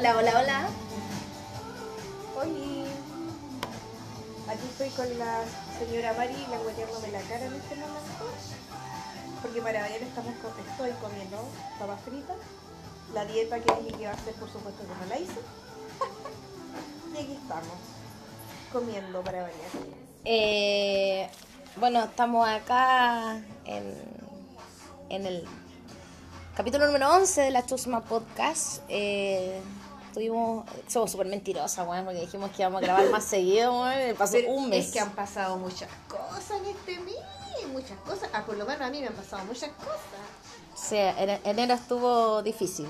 Hola, hola, hola. Hoy aquí estoy con la señora Mari langueteándome la cara en este momento. Porque para variar estamos estoy comiendo papas fritas. La dieta que dije que iba a hacer, por supuesto, que no la hice. y aquí estamos, comiendo para variar. Eh, bueno, estamos acá en, en el capítulo número 11 de la Chusma Podcast. Eh, tuvimos, somos súper mentirosas, weón, porque dijimos que íbamos a grabar más seguido, weón. Pasó Pero un mes. Es que han pasado muchas cosas en este mes, muchas cosas. Ah, por lo menos a mí me han pasado muchas cosas. Sí, ene- enero estuvo difícil.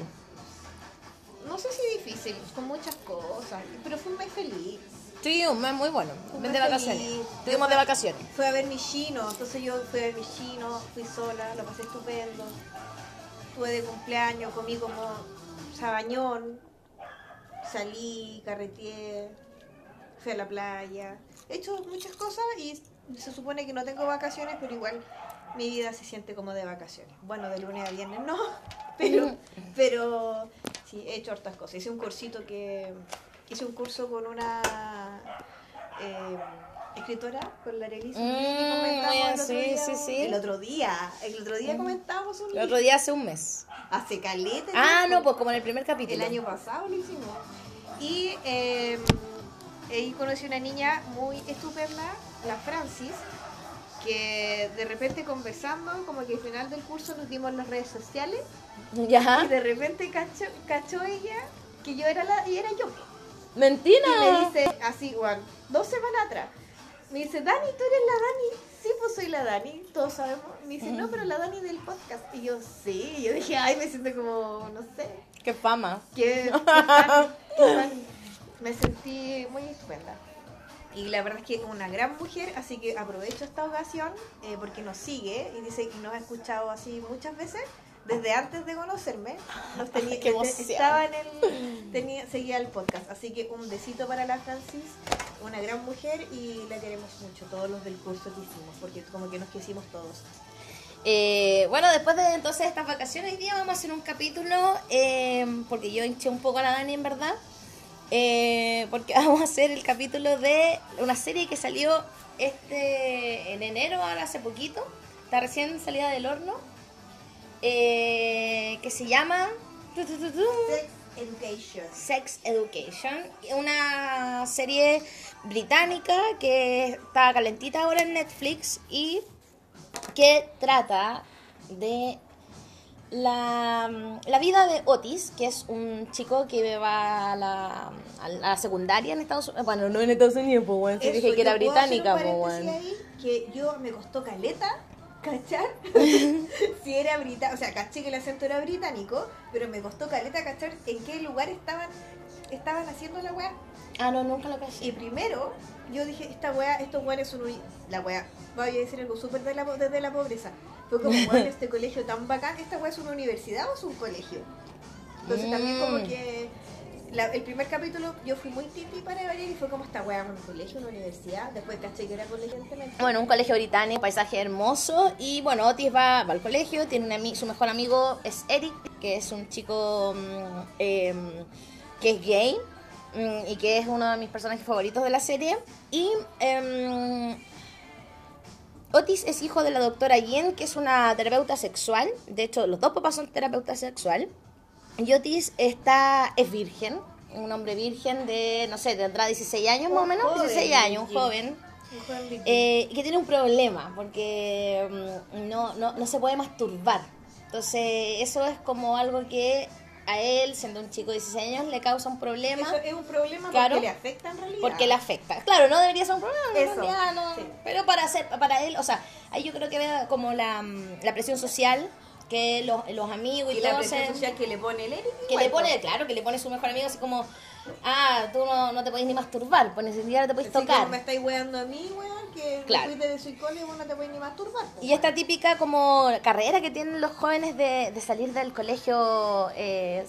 No sé si difícil, con muchas cosas, pero fue un mes feliz. Sí, un mes muy bueno. Un de vacaciones. Estuvimos de vacaciones. Fui a ver mi chino, entonces yo fui a ver mi chino, fui sola, lo pasé estupendo. Estuve de cumpleaños, comí como sabañón, salí, carreteé, fui a la playa. He hecho muchas cosas y se supone que no tengo vacaciones, pero igual mi vida se siente como de vacaciones. Bueno, de lunes a viernes no, pero, pero sí, he hecho hartas cosas. Hice un cursito que, hice un curso con una eh, escritora, con la Arely Mm, sí, día. sí, sí. El otro día, el otro día comentamos un El otro día hace un mes. Hace caleta. Ah, no, pues como en el primer capítulo. El año pasado lo hicimos. Y eh, ahí conocí una niña muy estupenda, la Francis, que de repente conversando, como que al final del curso nos dimos las redes sociales Ya. y de repente cachó, cachó ella que yo era la y era yo. Mentira. Y me dice así, igual, dos semanas atrás. Me dice, Dani, ¿tú eres la Dani? Sí, pues soy la Dani, todos sabemos. Me dice, no, pero la Dani del podcast. Y yo, sí. Y yo dije, ay, me siento como, no sé, Qué fama. fan, que fan. me sentí muy estupenda. Y la verdad es que es una gran mujer, así que aprovecho esta ocasión eh, porque nos sigue y dice que nos ha escuchado así muchas veces desde antes de conocerme. Nos tenía, Qué emoción. estaba en el tenía, seguía el podcast, así que un besito para la Francis, una gran mujer y la queremos mucho, todos los del curso que hicimos, porque como que nos quisimos todos. Eh, bueno, después de entonces estas vacaciones, hoy día vamos a hacer un capítulo, eh, porque yo hinché un poco a la Dani en verdad, eh, porque vamos a hacer el capítulo de una serie que salió este en enero, ahora hace poquito, está recién salida del horno, eh, que se llama tu, tu, tu, tu, Sex Education. Sex Education, una serie británica que está calentita ahora en Netflix y que trata de la, la vida de Otis, que es un chico que va a la, a la secundaria en Estados Unidos. Bueno, no en Estados Unidos, pues bueno, Eso, dije que era británica, pues bueno. ahí, que yo me costó caleta, ¿cachar? si era británico, o sea, caché que el acento era británico, pero me costó caleta cachar en qué lugar estaban estaban haciendo la weá. Ah, no, nunca lo caché. Y primero, yo dije, esta weá, estos weones son un... La weá, voy a decir algo súper de la, desde la pobreza. Fue como, weón, este colegio tan bacán, ¿esta weá es una universidad o es un colegio? Entonces también como Mm. que... la- el primer capítulo yo fui muy tipi para ver y fue como esta weá, un colegio, una universidad. Después caché que era colegio. Bueno, un colegio británico, paisaje hermoso. Y bueno, Otis va, va al colegio, tiene un su mejor amigo es Eric, que es un chico mm, em, que es gay mm, y que es uno de mis personajes favoritos de la serie. Y em, Otis es hijo de la doctora Yen, que es una terapeuta sexual. De hecho, los dos papás son terapeutas sexual. Y Otis está, es virgen, un hombre virgen de, no sé, tendrá 16 años más o menos, joven, 16 años, un joven. Un joven. Eh, que tiene un problema porque mm, no, no, no se puede masturbar. Entonces, eso es como algo que a él, siendo un chico de 16 años, le causa un problema Eso es un problema Claro. porque le afecta en realidad. porque le afecta. Claro, no debería ser un problema, en Eso, realidad, no. sí. pero para hacer, para él, o sea, ahí yo creo que ve como la, mm, la presión social que los, los amigos y, Y la presión se- social que le pone el Eric. que igual, le pone, pues. claro, que le pone su mejor amigo así como, ah, tú no, no te podés ni masturbar, pues ni siquiera te podés Así tocar. como me estáis weando a mí, weón, que Claro. de psicólogo no te puedes ni masturbar. pues, Y esta típica como carrera que tienen los jóvenes de, de salir del colegio eh,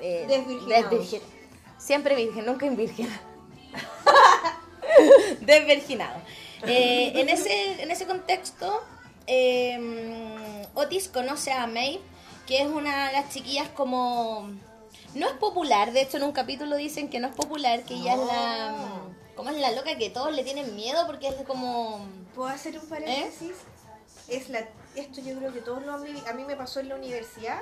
eh, Desvirginados. desvirgin- Siempre virgen, nunca invirgen. Desvirginado. Eh, en, ese, en ese contexto, eh, Otis conoce a May, que es una de las chiquillas como No es popular, de hecho en un capítulo dicen que no es popular, que ella es la... ¿Cómo es la loca que todos le tienen miedo porque es como... ¿Puedo hacer un paréntesis? Es la, esto yo creo que todos lo han vivido. A mí me pasó en la universidad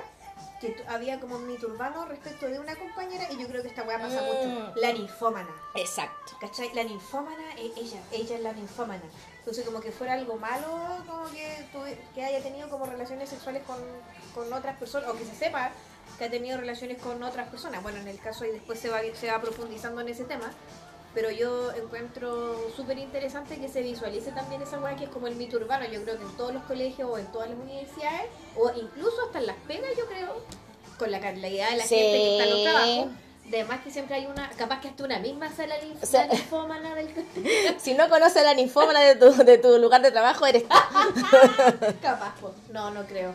que había como un mito urbano respecto de una compañera y yo creo que esta weá pasa Mm. mucho. La ninfómana. Exacto. ¿Cachai? La ninfómana es ella, ella es la ninfómana. Entonces como que fuera algo malo, como que, tuve- que haya tenido como relaciones sexuales con, con otras personas, o que se sepa que ha tenido relaciones con otras personas. Bueno, en el caso y después se va, se va profundizando en ese tema. Pero yo encuentro súper interesante que se visualice también esa weá que es como el mito urbano. Yo creo que en todos los colegios o en todas las universidades, o incluso hasta en las pegas, yo creo, con la calidad de la Sí. gente que está en los trabajos. Además que siempre hay una, capaz que hasta una misma sala linf- O sea- la linfómana del Si no conoces la ninfómana de tu, de tu lugar de trabajo, eres. Capaz, po. no, no creo.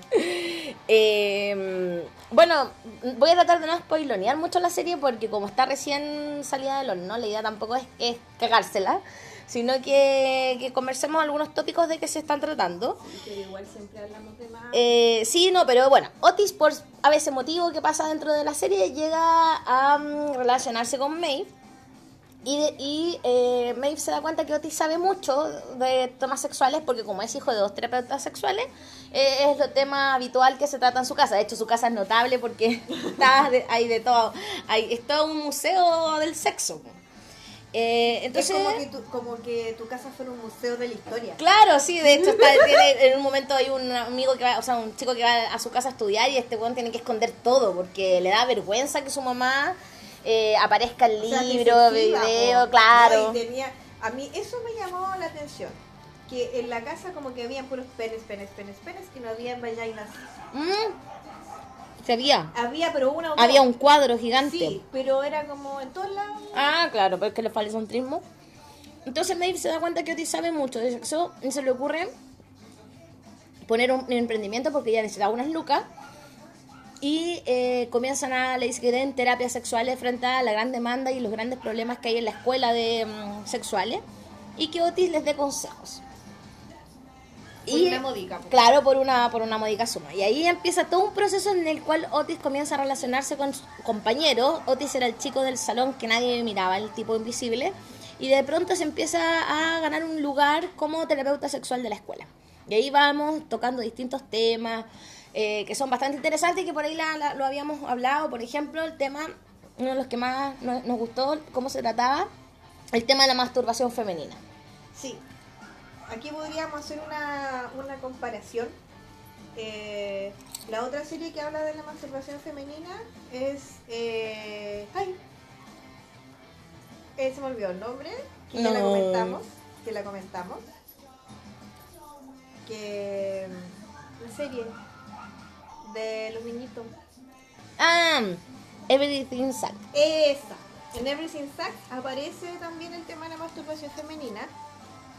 Eh, bueno, voy a tratar de no spoilonear mucho la serie porque como está recién salida del horno, la idea tampoco es, es cagársela, sino que, que conversemos algunos tópicos de que se están tratando. Pero igual siempre hablamos de más. Eh, sí, no, pero bueno, Otis por a veces motivo que pasa dentro de la serie llega a mm, relacionarse con Maeve y, de- y eh, Maeve se da cuenta que Otis sabe mucho de temas sexuales porque como es hijo de dos terapeutas sexuales eh, es lo tema habitual que se trata en su casa. De hecho su casa es notable porque está de- hay de todo, hay, es todo un museo del sexo. Eh, entonces es como que, tu, como que tu casa fuera un museo de la historia. Claro, sí, de hecho está, tiene- en un momento hay un amigo que va, o sea, un chico que va a su casa a estudiar y este weón tiene que esconder todo porque le da vergüenza que su mamá eh, aparezca en O sea, video, po. claro. Y tenía, a mí eso me llamó la atención. Que en la casa como que habían puros penes, penes, penes, penes y no había vaginas. Mm, había. Había, pero una o Había un cuadro gigante. Sí, pero era como en todos lados. Ah, claro, porque le falta un trismo. Entonces Maeve se da cuenta que Otis sabe mucho de sexo y se le ocurre poner un, emprendimiento porque ella necesitaba unas lucas y eh, comienzan a, le dice que den terapias sexuales frente a la gran demanda y los grandes problemas que hay en la escuela de mm, sexuales y que Otis les dé consejos. Por una modica, po. Claro, por una, por una módica suma. Y ahí empieza todo un proceso en el cual Otis comienza a relacionarse con su compañero. Otis era el chico del salón que nadie miraba, el tipo invisible. Y de pronto se empieza a ganar un lugar como terapeuta sexual de la escuela. Y ahí vamos tocando distintos temas eh, que son bastante interesantes y que por ahí la- la- lo habíamos hablado. Por ejemplo, el tema, uno de los que más nos, nos gustó, cómo se trataba, el tema de la masturbación femenina. Sí. Aquí podríamos hacer una, una comparación. Eh, la otra serie que habla de la masturbación femenina es. Eh, ay. Eh, se me olvidó el nombre. Que ya la comentamos. Que la comentamos. Que. La serie. De los niñitos. Ah, Everything Sucks. Esa. En Everything Sucks aparece también el tema de la masturbación femenina.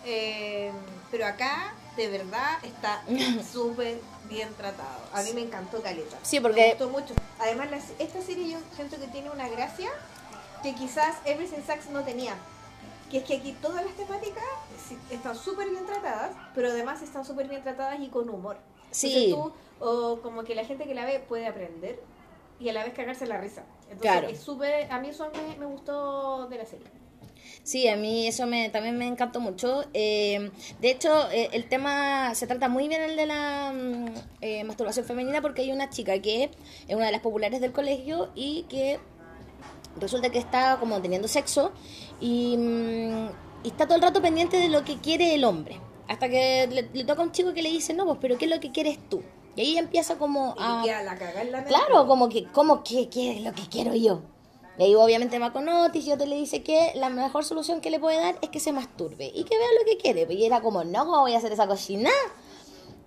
Eh, pero acá, de verdad, está súper bien tratado. A mí me encantó Caleta. Sí, porque- Me gustó mucho. Además, esta serie yo siento que tiene una gracia que quizás Everything Sucks no tenía. Que es que aquí todas las temáticas están súper bien tratadas, pero además están súper bien tratadas y con humor. Sí. Entonces tú, o como que la gente que la ve puede aprender y a la vez cagarse la risa. Entonces Claro. es súper, a mí eso me, me gustó de la serie. Sí, a mí eso me, también me encantó mucho. Eh, de hecho, eh, el tema se trata muy bien el de la mm, eh, masturbación femenina porque hay una chica que es una de las populares del colegio y que resulta que está como teniendo sexo y, mm, y está todo el rato pendiente de lo que quiere el hombre. Hasta que le, le toca a un chico que le dice, no, pues, pero ¿qué es lo que quieres tú? Y ahí empieza como Y a... le queda la cagada en la. Claro, como que, como que, ¿qué es lo que quiero yo? Y ahí obviamente va con Otis y Otis le dice que la mejor solución que le puede dar es que se masturbe y que vea lo que quiere. Y era como, no, ¿cómo voy a hacer esa cocina?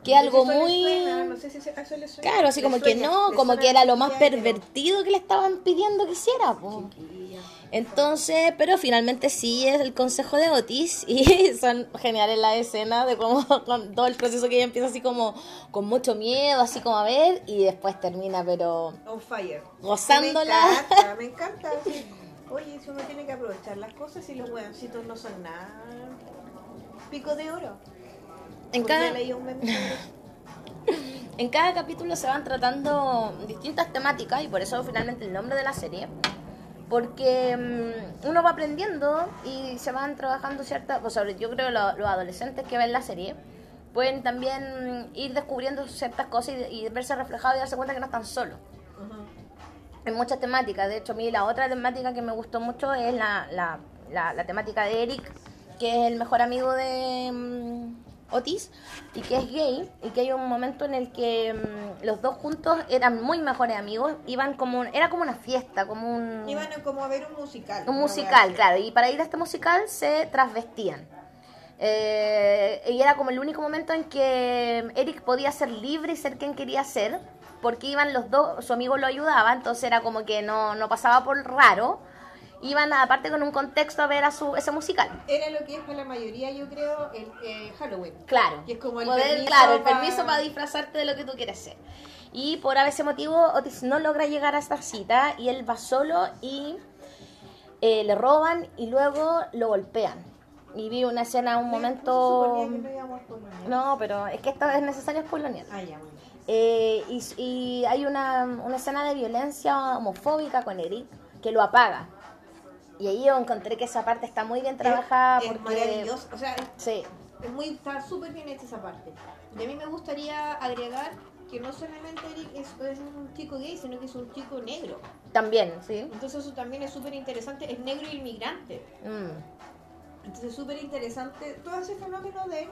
Que algo si muy... suena, no sé si eso- a eso le suena. Claro, así Le como que no, como que era lo más pervertido que le estaban pidiendo que hiciera. po. Entonces, pero finalmente sí es el consejo de Otis y son geniales las escenas de cómo con todo el proceso que ella empieza así como con mucho miedo, así como a ver y después termina pero On fire. Gozándola. Me encanta, me encanta. Oye, si uno tiene que aprovechar las cosas y los hueoncitos no son nada. Pico de oro. En cada, leí un meme sobre eso. En cada capítulo se van tratando distintas temáticas y por eso finalmente el nombre de la serie. Porque mm, uno va aprendiendo y se van trabajando ciertas, pues sobre yo creo que lo- los adolescentes que ven la serie pueden también mm, ir descubriendo ciertas cosas y, y verse reflejados y darse cuenta que no están solos. Hay muchas temáticas, de hecho a mí la otra temática que me gustó mucho es la, la, la, la temática de Eric, que es el mejor amigo de mm, Otis y que es gay y que hay un momento en el que mm, los dos juntos eran muy mejores amigos, iban como un- era como una fiesta, como un Iban a como a ver un musical. un musical, claro, y para ir a este musical se trasvestían. Eh, y era como el único momento en que Eric podía ser libre y ser quien quería ser, porque iban los dos, su amigo lo ayudaba, entonces era como que no, no pasaba por raro. Iban aparte con un contexto a ver a su ese musical. Era lo que es para la mayoría, yo creo, el eh, Halloween. Claro. Y es como el Poder- permiso claro, el permiso para disfrazarte de lo que tú quieres ser. Y por ese motivo Otis no logra llegar a esta cita y él va solo y eh, le roban y luego lo golpean. Y vi una escena, un momento... que no pero es que esta es necesario spoilear. Ah, ya, bueno. Eh, y, y hay una, una escena de violencia homofóbica con Eric que lo apaga. Y ahí yo encontré que esa parte está muy bien trabajada Es, es porque... maravilloso. O sea, es, Sí, es muy, está súper bien hecha esa parte. Y a mí me gustaría agregar que no solamente Eric es, es un chico gay, sino que es un chico negro. también, sí. Entonces eso también es súper interesante. Es negro inmigrante. Mm. Entonces es súper interesante todo ese fenómeno de él.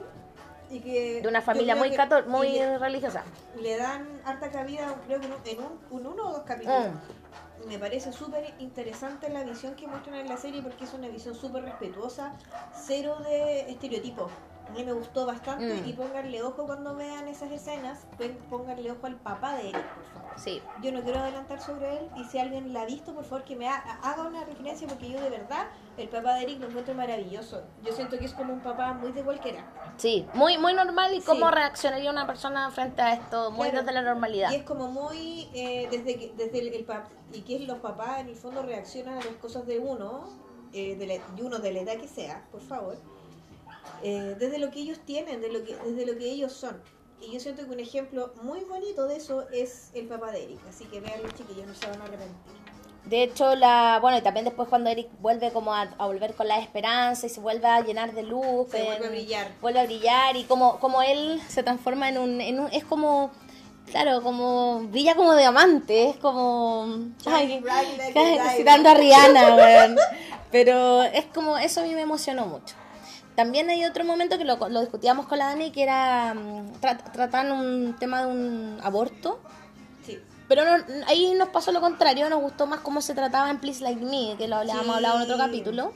Y que De una familia muy, cató- muy le, religiosa. le dan harta cabida, creo que en un, en un- un uno o dos capítulos. Mm. Me parece súper interesante la visión que muestran en la serie porque es una visión súper respetuosa, cero de estereotipos. A mí me gustó bastante Mm. y pónganle ojo cuando vean esas escenas, pónganle ojo al papá de Eric, por favor. Sí, Yo no quiero adelantar sobre él y si alguien la ha visto, por favor que me ha- haga una referencia porque yo de verdad el papá de Eric lo encuentro maravilloso. Yo siento que es como un papá muy de cualquiera. sí, muy muy normal y cómo Sí. reaccionaría una persona frente a esto, muy Claro. desde la normalidad. Y es como muy, eh, desde que desde el, el pap- y que los papás en el fondo reaccionan a las cosas de uno, eh, de, la, de uno de la edad que sea, por favor, eh, desde lo que ellos tienen, de lo que, desde lo que ellos son. Y yo siento que un ejemplo muy bonito de eso es el papá de Eric, así que vean los chiquillos, no se van a arrepentir. De hecho, la bueno, y también después cuando Eric vuelve como a, a volver con la esperanza y se vuelve a llenar de luz, Se en- vuelve a brillar. vuelve a brillar y como, como él se transforma en un, en un, es como, claro, como, brilla como diamante, es como, ay, citando a Rihanna, weón. pero es como, eso a mí me emocionó mucho. También hay otro momento que lo, lo discutíamos con la Dani, que era, mm, tra- trataban un tema de un aborto. Sí. Pero no, ahí nos pasó lo contrario, nos gustó más cómo se trataba en Please Like Me, que lo habíamos Sí. hablado en otro capítulo.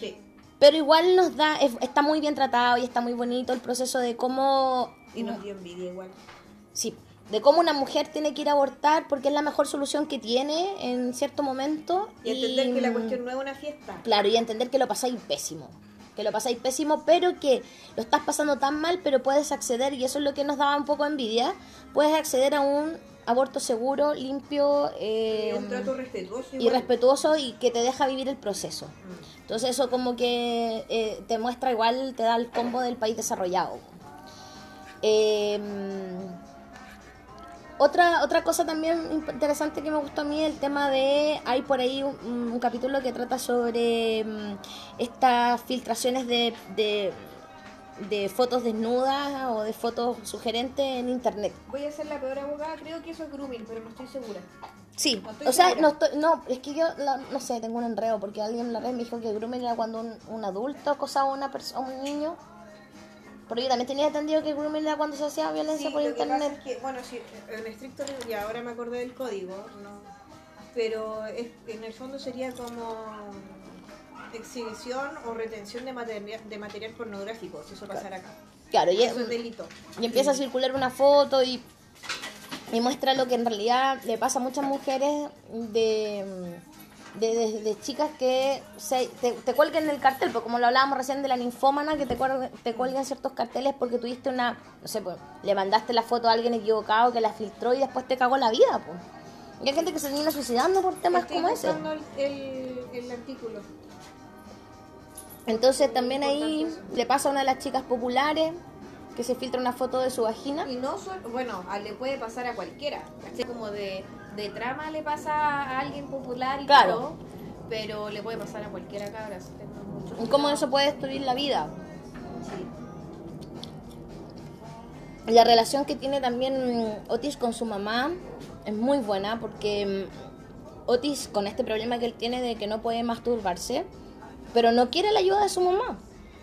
Sí. Pero igual nos da, es- está muy bien tratado y está muy bonito el proceso de cómo, Y nos dio envidia igual. sí, de cómo una mujer tiene que ir a abortar porque es la mejor solución que tiene en cierto momento. Y entender que la mm, cuestión no es una fiesta. Claro, y entender que lo pasáis pésimo. Que lo pasáis pésimo, pero que lo estás pasando tan mal, pero puedes acceder, y eso es lo que nos daba un poco envidia, puedes acceder a un aborto seguro, limpio eh, un trato respetuoso y respetuoso y que te deja vivir el proceso. Mm. Entonces eso como que eh, te muestra igual, te da el combo del país desarrollado. Eh, otra, otra cosa también interesante que me gustó a mí, el tema de, hay por ahí un, un capítulo que trata sobre mm, estas filtraciones de, de, de fotos desnudas o de fotos sugerentes en internet. Voy a ser la peor abogada, creo que eso es grooming, pero no estoy segura. Sí, No estoy o sea, no, estoy- no, es que yo la- no sé, tengo un enredo porque alguien en la red me dijo que grooming era cuando un, un adulto acosaba a una persona, a un niño. Pero yo también tenía entendido que grooming era cuando se hacía violencia Sí, por lo que pasa internet. es que, bueno, sí, en estricto ya ahora me acordé del código, no, pero es- en el fondo sería como exhibición o retención de material, de material pornográfico, si eso pasara acá. Claro, y, Eso es delito. y empieza a circular una foto y, y muestra lo que en realidad le pasa a muchas mujeres de, de, de- de chicas que se, te, te cuelguen el cartel, porque como lo hablábamos recién de la ninfómana, que te, cuelguen- te cuelgan ciertos carteles porque tuviste una, no sé, pues, le mandaste la foto a alguien equivocado que la filtró y después te cagó la vida, pues. Y hay gente que se termina suicidando por temas Estoy como ese. el, el, el artículo. Entonces también ahí eso. le pasa a una de las chicas populares que se filtra una foto de su vagina. Y no solo, bueno, le puede pasar a cualquiera. ¿cachai? Como de, de trama le pasa a alguien popular y Claro. todo, pero le puede pasar a cualquiera mucho ¿Y ¿Cómo eso puede destruir la vida? Sí. La relación que tiene también mm, Otis con su mamá es muy buena porque mm, Otis con este problema que él tiene de que no puede masturbarse, pero no quiere la ayuda de su mamá.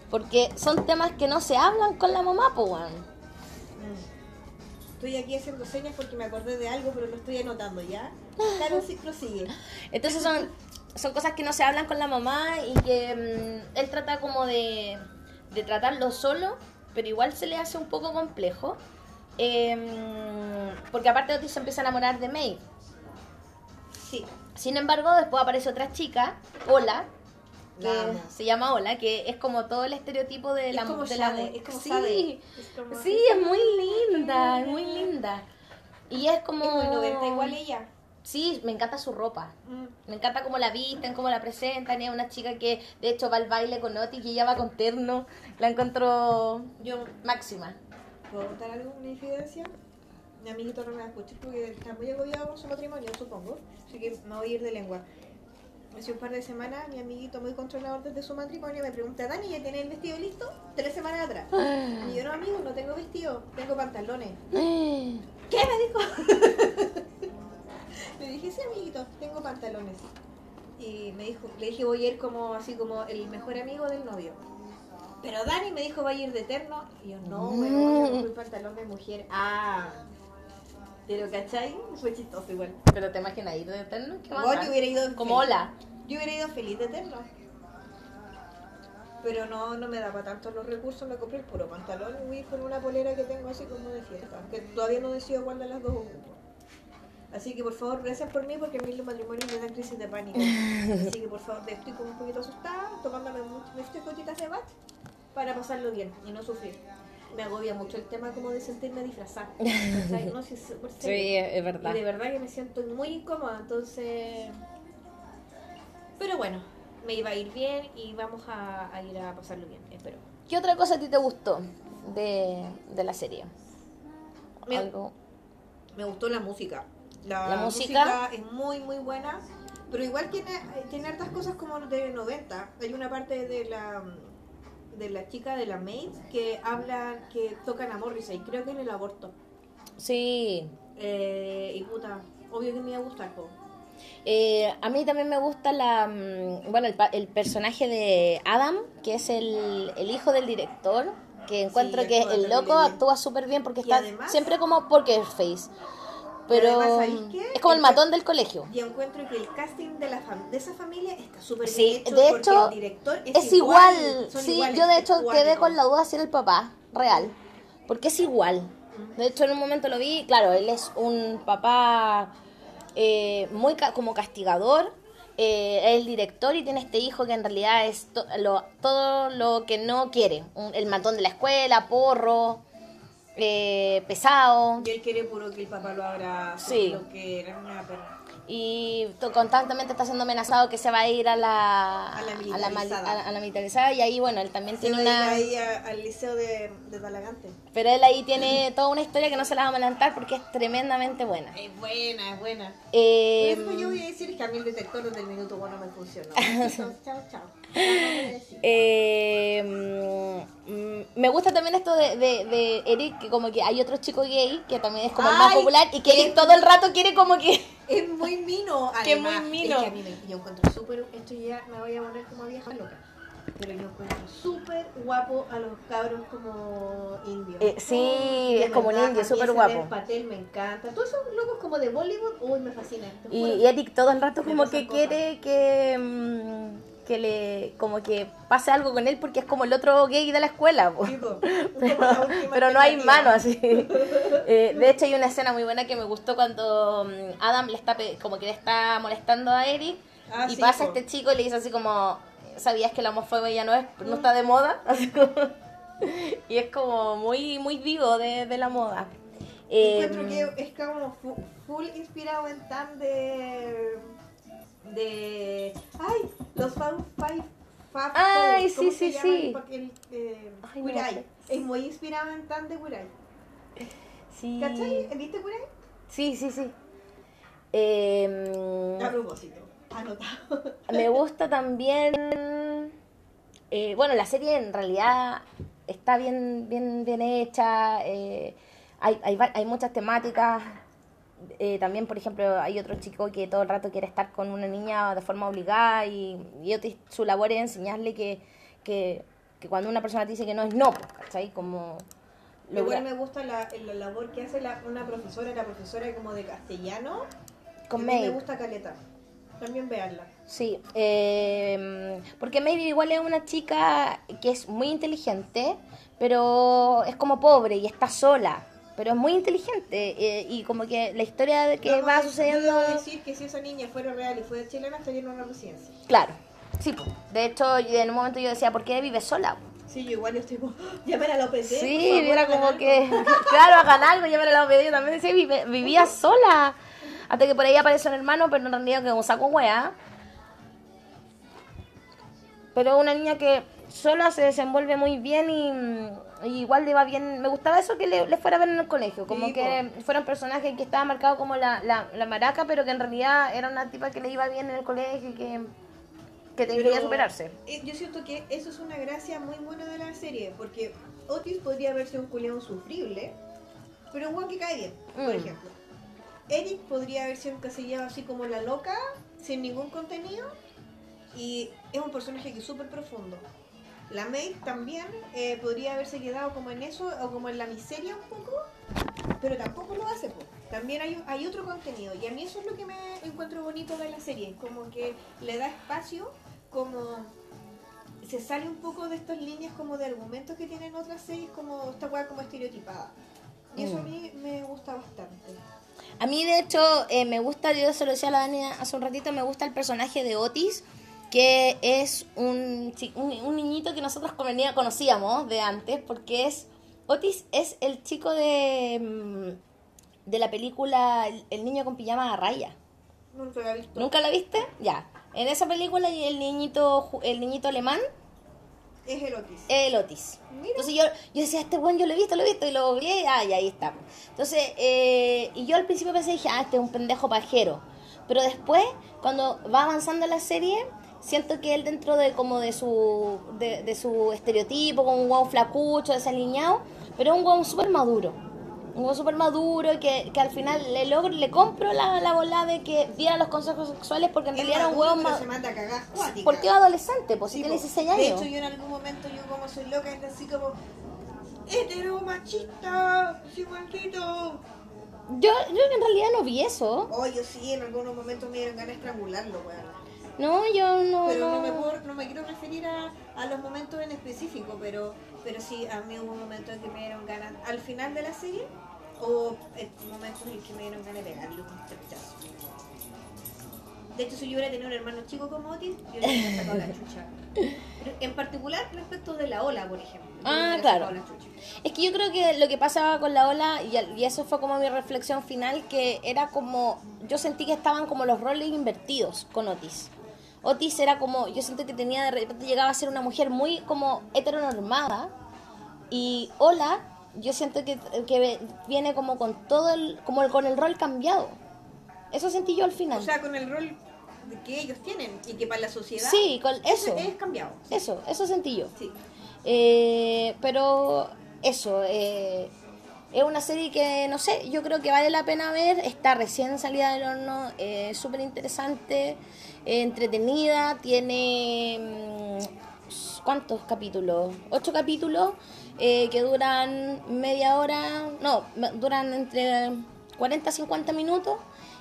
Porque son temas que no se hablan con la mamá, pues. Estoy aquí haciendo señas porque me acordé de algo, pero lo estoy anotando ya. Claro, sí, prosigue. Entonces son, son cosas que no se hablan con la mamá y que mm, él trata como de, de tratarlo solo, pero igual se le hace un poco complejo. Em, porque aparte Otis se empieza a enamorar de May. Sí. Sin embargo, después aparece otra chica, Ola, que se llama Ola, que es como todo el estereotipo de Es la como de la Sade, es como sí. Es como- sí, es muy linda, es muy linda. Y es como Es muy 90 igual ella. Sí, me encanta su ropa. Mm. Me encanta cómo la visten, cómo la presentan. Es una chica que de hecho va al baile con Otis y ella va con terno. La encuentro Yo, máxima. ¿puedo contar algo, una infidencia? Mi amiguito no me va a escuchar porque está muy agobiado con su matrimonio, supongo. Así que me voy a ir de lengua. Hace un par de semanas, mi amiguito muy controlador desde su matrimonio me pregunta, Dani, ¿ya tienes el vestido listo? Tres semanas atrás. Y yo, no, amigo, no tengo vestido, tengo pantalones. ¿Qué me dijo? le dije, sí, amiguito, tengo pantalones. Y me dijo, le dije, voy a ir como así como el mejor amigo del novio. Pero Dani me dijo, va a ir de eterno. Y yo, no, weón, yo fui pantalón de mujer. Ah. Pero, ¿cachai? Fue chistoso igual. Pero te imaginas ir de terno. ¿Qué Igual bacán. yo hubiera ido Como feliz. Ola. Yo hubiera ido feliz de eterno. Pero no, no me daba tanto los recursos, me compré el puro pantalón y con una polera que tengo así como de fiesta, que todavía no decido cuál de las dos. Así que por favor, gracias por mí porque a mí los matrimonios me dan crisis de pánico. Así que por favor, estoy como un poquito asustada, tomándome muchas gotitas de bat para pasarlo bien y no sufrir. Me agobia mucho el tema como de sentirme disfrazada. No sé, súper Sí, serio. es verdad. Y de verdad que me siento muy incómoda, entonces... Pero bueno, me iba a ir bien y vamos a, a ir a pasarlo bien, espero. ¿Qué otra cosa a ti te gustó de, de la serie? Me, Algo. me gustó la música. La, La música. es muy, muy buena, pero igual tiene, tiene hartas cosas como de 90. Hay una parte de la de la chica de la maid que hablan, que tocan a Morrissey, creo que en el aborto. Sí. Eh, y puta, obvio que me iba a gustar, po. Eh, a mí también me gusta la mm, bueno el, el personaje de Adam, que es el, el hijo del director, que encuentro Sí, que el loco actúa súper bien porque Y está además- siempre como poker face. Pero además, ¿sabéis qué? es como el matón del colegio. Y encuentro que el casting de, la fam- de esa familia está súper Sí, bien hecho. de porque hecho, el director Es igual, sí, iguales, yo de hecho quedé con la duda si era el papá real, porque es igual. De hecho, en un momento lo vi, claro, él es un papá eh, muy ca- como castigador, eh, es el director y tiene este hijo que en realidad es to- lo- todo lo que no quiere, un- el matón de la escuela, porro, eh, pesado. Y él quiere puro que el papá lo abra Sí. lo que era una perra. y constantemente está siendo amenazado que se va a ir a la A la militarizada. a la- a la militarizada y ahí bueno él también Se tiene una ahí al liceo de, de Talagante. pero él ahí tiene toda una historia que no se la vamos a adelantar porque es tremendamente buena Es buena, es buena. Eh, Por eso yo voy a decir que a mí el detector desde el minuto uno me funcionó. Chao, chao. Eh, mm, me gusta también esto de, de, de Eric que como que hay otro chico gay que también es como el más popular y que Eric todo el rato quiere como que Es muy mino. Que además. muy mino. Es que a mí me, yo encuentro súper. Esto ya me voy a poner como vieja loca. Pero yo encuentro súper guapo a los cabros como indios. Eh, sí, es como un indio, súper guapo. Patel me encanta. Todos esos locos como de Bollywood, uy, me fascinan. te y, y Eric todo el rato como que quiere que mm, que le como que pase algo con él porque es como el otro gay de la escuela pero, pero no hay mano así. Eh, de hecho hay una escena muy buena que me gustó cuando mm, Adam le está como que le está molestando a Eric Ah, y sí, pasa po. este chico y le dice así como ¿sabías que la homofobia ya no es no está de moda? Así como- y es como muy muy vivo de, de la moda. Eh, Encuentro que es como fu- full inspirado en tan de. De. ¡Ay! Los Fab Five Fast Ay, Food, ¿cómo sí, se sí, sí. el eh, Ay, no? Es muy inspirado en Tan de Eye. Sí. ¿Cachai? ¿Viste Eye? Sí, sí, sí. Eh, A propósito, anotado. me gusta también. eh, bueno, la serie en realidad está bien, bien, bien hecha. eh, hay, hay, hay muchas temáticas. Eh, también, por ejemplo, hay otro chico que todo el rato quiere estar con una niña de forma obligada y, y Otis, su labor es enseñarle que, que, que cuando una persona te dice que no es no, ¿cachai? Como Igual me gusta la, la labor que hace la- una profesora, la profesora como de castellano. con A mí Me gusta Caleta. También veanla. Sí, eh, porque Maybe igual es una chica que es muy inteligente, pero es como pobre y está sola, pero es muy inteligente eh, y como que la historia de que va sucediendo... Yo debo decir que si esa niña fuera real y fuera chilena, estaría en una residencia. Claro, sí, de hecho en un momento yo decía, ¿por qué vive sola? Sí, yo igual yo estoy como, llamar a la OPC. Sí, era como algo". que, claro, hagan algo, yo me la yo también decía, vive- vivía sola, hasta que por ahí apareció un hermano, pero en realidad que un saco wea. Pero una niña que sola se desenvuelve muy bien y, y igual le va bien. Me gustaba eso que le, le fuera a ver en el colegio, como Sí, que fuera un personaje que estaba marcado como la, la, la maraca, pero que en realidad era una tipa que le iba bien en el colegio y que, que Pero, quería superarse. eh, Yo siento que eso es una gracia muy buena de la serie, porque Otis podría verse un culeón sufrible, pero un guan que cae bien, por Mm. ejemplo. Eric podría haberse encasillado así como la loca, sin ningún contenido, y es un personaje que es súper profundo. La Maid también eh, podría haberse quedado como en eso, o como en la miseria un poco, pero tampoco lo hace. po. También hay, hay otro contenido, y a mí eso es lo que me encuentro bonito de la serie, como que le da espacio, como se sale un poco de estas líneas como de argumentos que tienen otras series, como esta weá como estereotipada. Y eso a Mm. mí me gusta bastante. A mí, de hecho, eh, me gusta, yo se lo decía a la Dani hace un ratito, me gusta el personaje de Otis, que es un, un, un niñito que nosotros convenía- conocíamos de antes, porque es Otis es el chico de, mm, de la película El- niño con pijama a raya. Nunca la visto. ¿Nunca la viste? Ya. En esa película y el niñito, el niñito alemán Es el Otis. el Otis. Mira. Entonces yo, yo decía, este buen yo lo he visto, lo he visto, y lo googleé, ah, y ahí está. Entonces, eh, y yo al principio pensé, dije, ah, este es un pendejo pajero. Pero después, cuando va avanzando la serie, siento que él dentro de como de su, de, de su estereotipo, como un guau flacucho, desaliñado, pero un guau súper maduro. Un guau súper maduro y que, que al final le logro, le compro la, la bola de que diera los consejos sexuales porque en Es realidad era un huevo más... Porque es adolescente, pues si Sí, tiene po. 16 De años. hecho, yo en algún momento, yo como soy loca, es así como... ¡Hetero machista! ¡Sí, maldito! Yo, yo en realidad no vi eso. Oh, yo sí, en algunos momentos me dieron ganas de estrangularlo, weón. No, yo no. Pero no no. me, puedo- no me quiero referir a, a los momentos en específico, pero, pero sí, a mí hubo momentos en que me dieron ganas al final de la serie o en momentos en que me dieron ganas de pegarle un chachazo. De hecho, si yo hubiera tenido un hermano chico como Otis, yo le hubiera sacado la chucha. Pero en particular respecto de la ola, por ejemplo. Ah, claro. Es que yo creo que lo que pasaba con la ola, y eso fue como mi reflexión final, que era como, yo sentí que estaban como los roles invertidos con Otis. Otis era como, yo sentí que tenía de repente llegaba a ser una mujer muy como heteronormada, y Ola, yo siento que, que viene como con todo el, como el- con el rol cambiado. Eso sentí yo al final. O sea, con el rol que ellos tienen y que para la sociedad sí, con eso. es cambiado. Eso, eso sentí yo. Sí. Eh, pero eso, eh, es una serie que, no sé, yo creo que vale la pena ver. Está recién salida del horno, eh, súper interesante, eh, entretenida, tiene... mm, ¿Cuántos capítulos? Ocho capítulos eh, que duran media hora, no, duran entre 40 a 50 minutos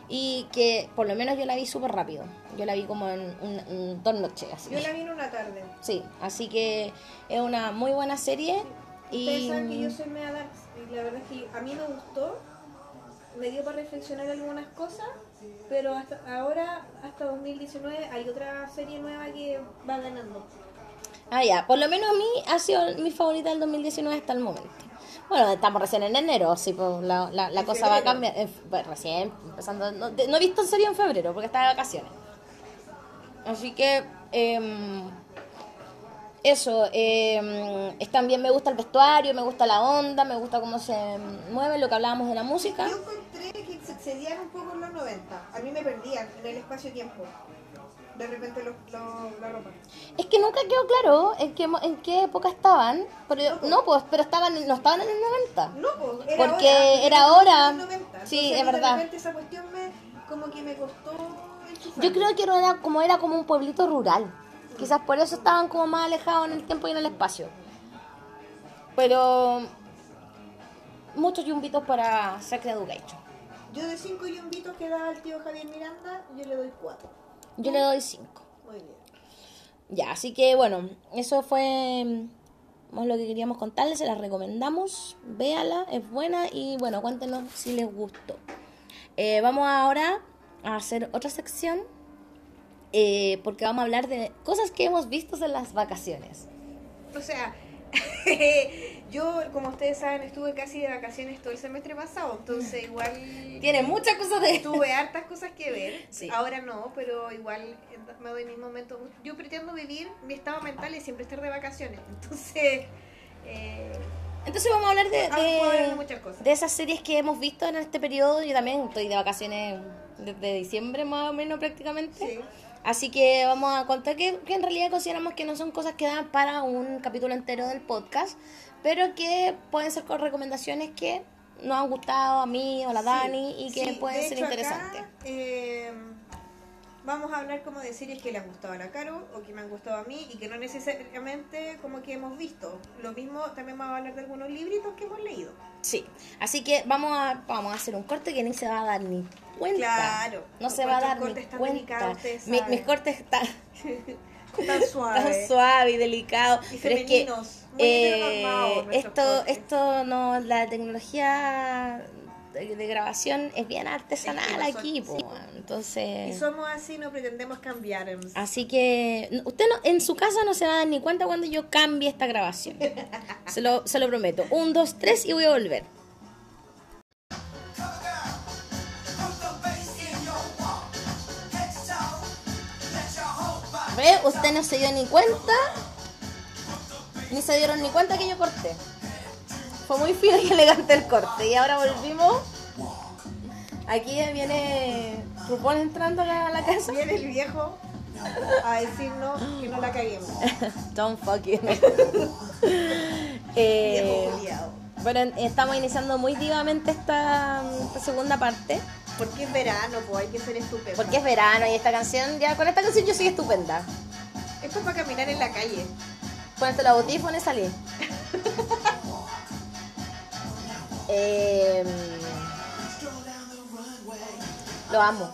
y que por lo menos yo la vi súper rápido. Yo la vi como en, un- en dos noches. Así. Yo la vi en una tarde. Sí, así que es una muy buena serie. Ustedes Y saben que yo soy media y la verdad es que a mí me gustó, me dio para reflexionar algunas cosas, pero hasta ahora, hasta 2019, hay otra serie nueva que va ganando. ah, ya, por lo menos a mí ha sido mi favorita del 2019 hasta el momento. Bueno, estamos recién en enero, sí, pues la, la, la En cosa va a cambiar. eh, pues, recién, empezando. No, de- no he visto serie en febrero porque está de vacaciones. Así que, em, eso, eh, es también me gusta el vestuario, me gusta la onda, me gusta cómo se mueve, lo que hablábamos de la música. Yo encontré que se excedían un poco en los 90. A mí me perdían en el espacio-tiempo. De repente los, los- la ropa. Es que nunca quedó claro en qué, en qué época estaban, pero, no, pues, pero estaban, no estaban en el 90. No, pues, era Porque ahora, era ahora. en los 90. Sí, Entonces, es verdad. De repente esa cuestión me, como que me costó. Yo creo que era como, era como un pueblito rural. Quizás por eso estaban como más alejados en el tiempo y en el espacio. Pero muchos yumbitos para Sex Education. Yo de cinco yumbitos que daba el tío Javier Miranda, yo le doy cuatro. Yo le doy 5. Muy bien. Ya, así que bueno, eso fue mm, lo que queríamos contarles, se las recomendamos, véala, es buena y bueno, cuéntenos si les gustó. Eh, vamos ahora a hacer otra sección eh, porque vamos a hablar de cosas que hemos visto en las vacaciones. O sea, yo, como ustedes saben, estuve casi de vacaciones todo el semestre pasado, entonces igual Tiene muchas cosas de... tuve hartas cosas que ver. Sí. Ahora no, pero igual me doy mis momentos. Yo pretendo vivir mi estado mental y siempre estar de vacaciones, entonces eh, Entonces vamos a hablar de, Ah, de de, muchas cosas. de esas series que hemos visto en este periodo. Yo también estoy de vacaciones desde diciembre más o menos prácticamente. Sí. Así que vamos a contar que, que en realidad consideramos que no son cosas que dan para un capítulo entero del podcast, pero que pueden ser con recomendaciones que nos han gustado a mí o a la Dani y que Sí, pueden de ser hecho, acá, interesantes. eh, vamos a hablar como de series que le han gustado a la Caro o que me han gustado a mí y que no necesariamente como que hemos visto. Lo mismo también vamos a hablar de algunos libritos que hemos leído. Sí, así que vamos a, vamos a hacer un corte que ni se va a dar ni cuenta. Claro, no se va a dar ni cuenta. Mi- mis cortes están Tan tan suave. suave y delicado. Y pero es que femeninos, muy eh, nuestros esto, cortes. esto no, la tecnología de, grabación es bien artesanal Es que no aquí, sí. entonces. Y somos así, no pretendemos cambiar. Así que usted no, en su casa no se va a dar ni cuenta cuando yo cambie esta grabación. se, lo, se lo prometo. Un, dos, tres y voy a volver. ¿Ve? Usted no se dio ni cuenta. Ni se dieron ni cuenta que yo corté. Fue muy fino y elegante el corte. Y ahora volvimos. Aquí viene RuPaul entrando a la casa. Viene el viejo a decirnos que no la caguemos. Don't fuck you. Viejo eh, bueno, estamos iniciando muy divamente esta, esta segunda parte. Porque es verano, pues hay que ser estupendo. Porque es verano y esta canción, ya con esta canción yo soy estupenda. Esto es para caminar en la calle. Ponerte los audífonos y salir. Eh, lo amo,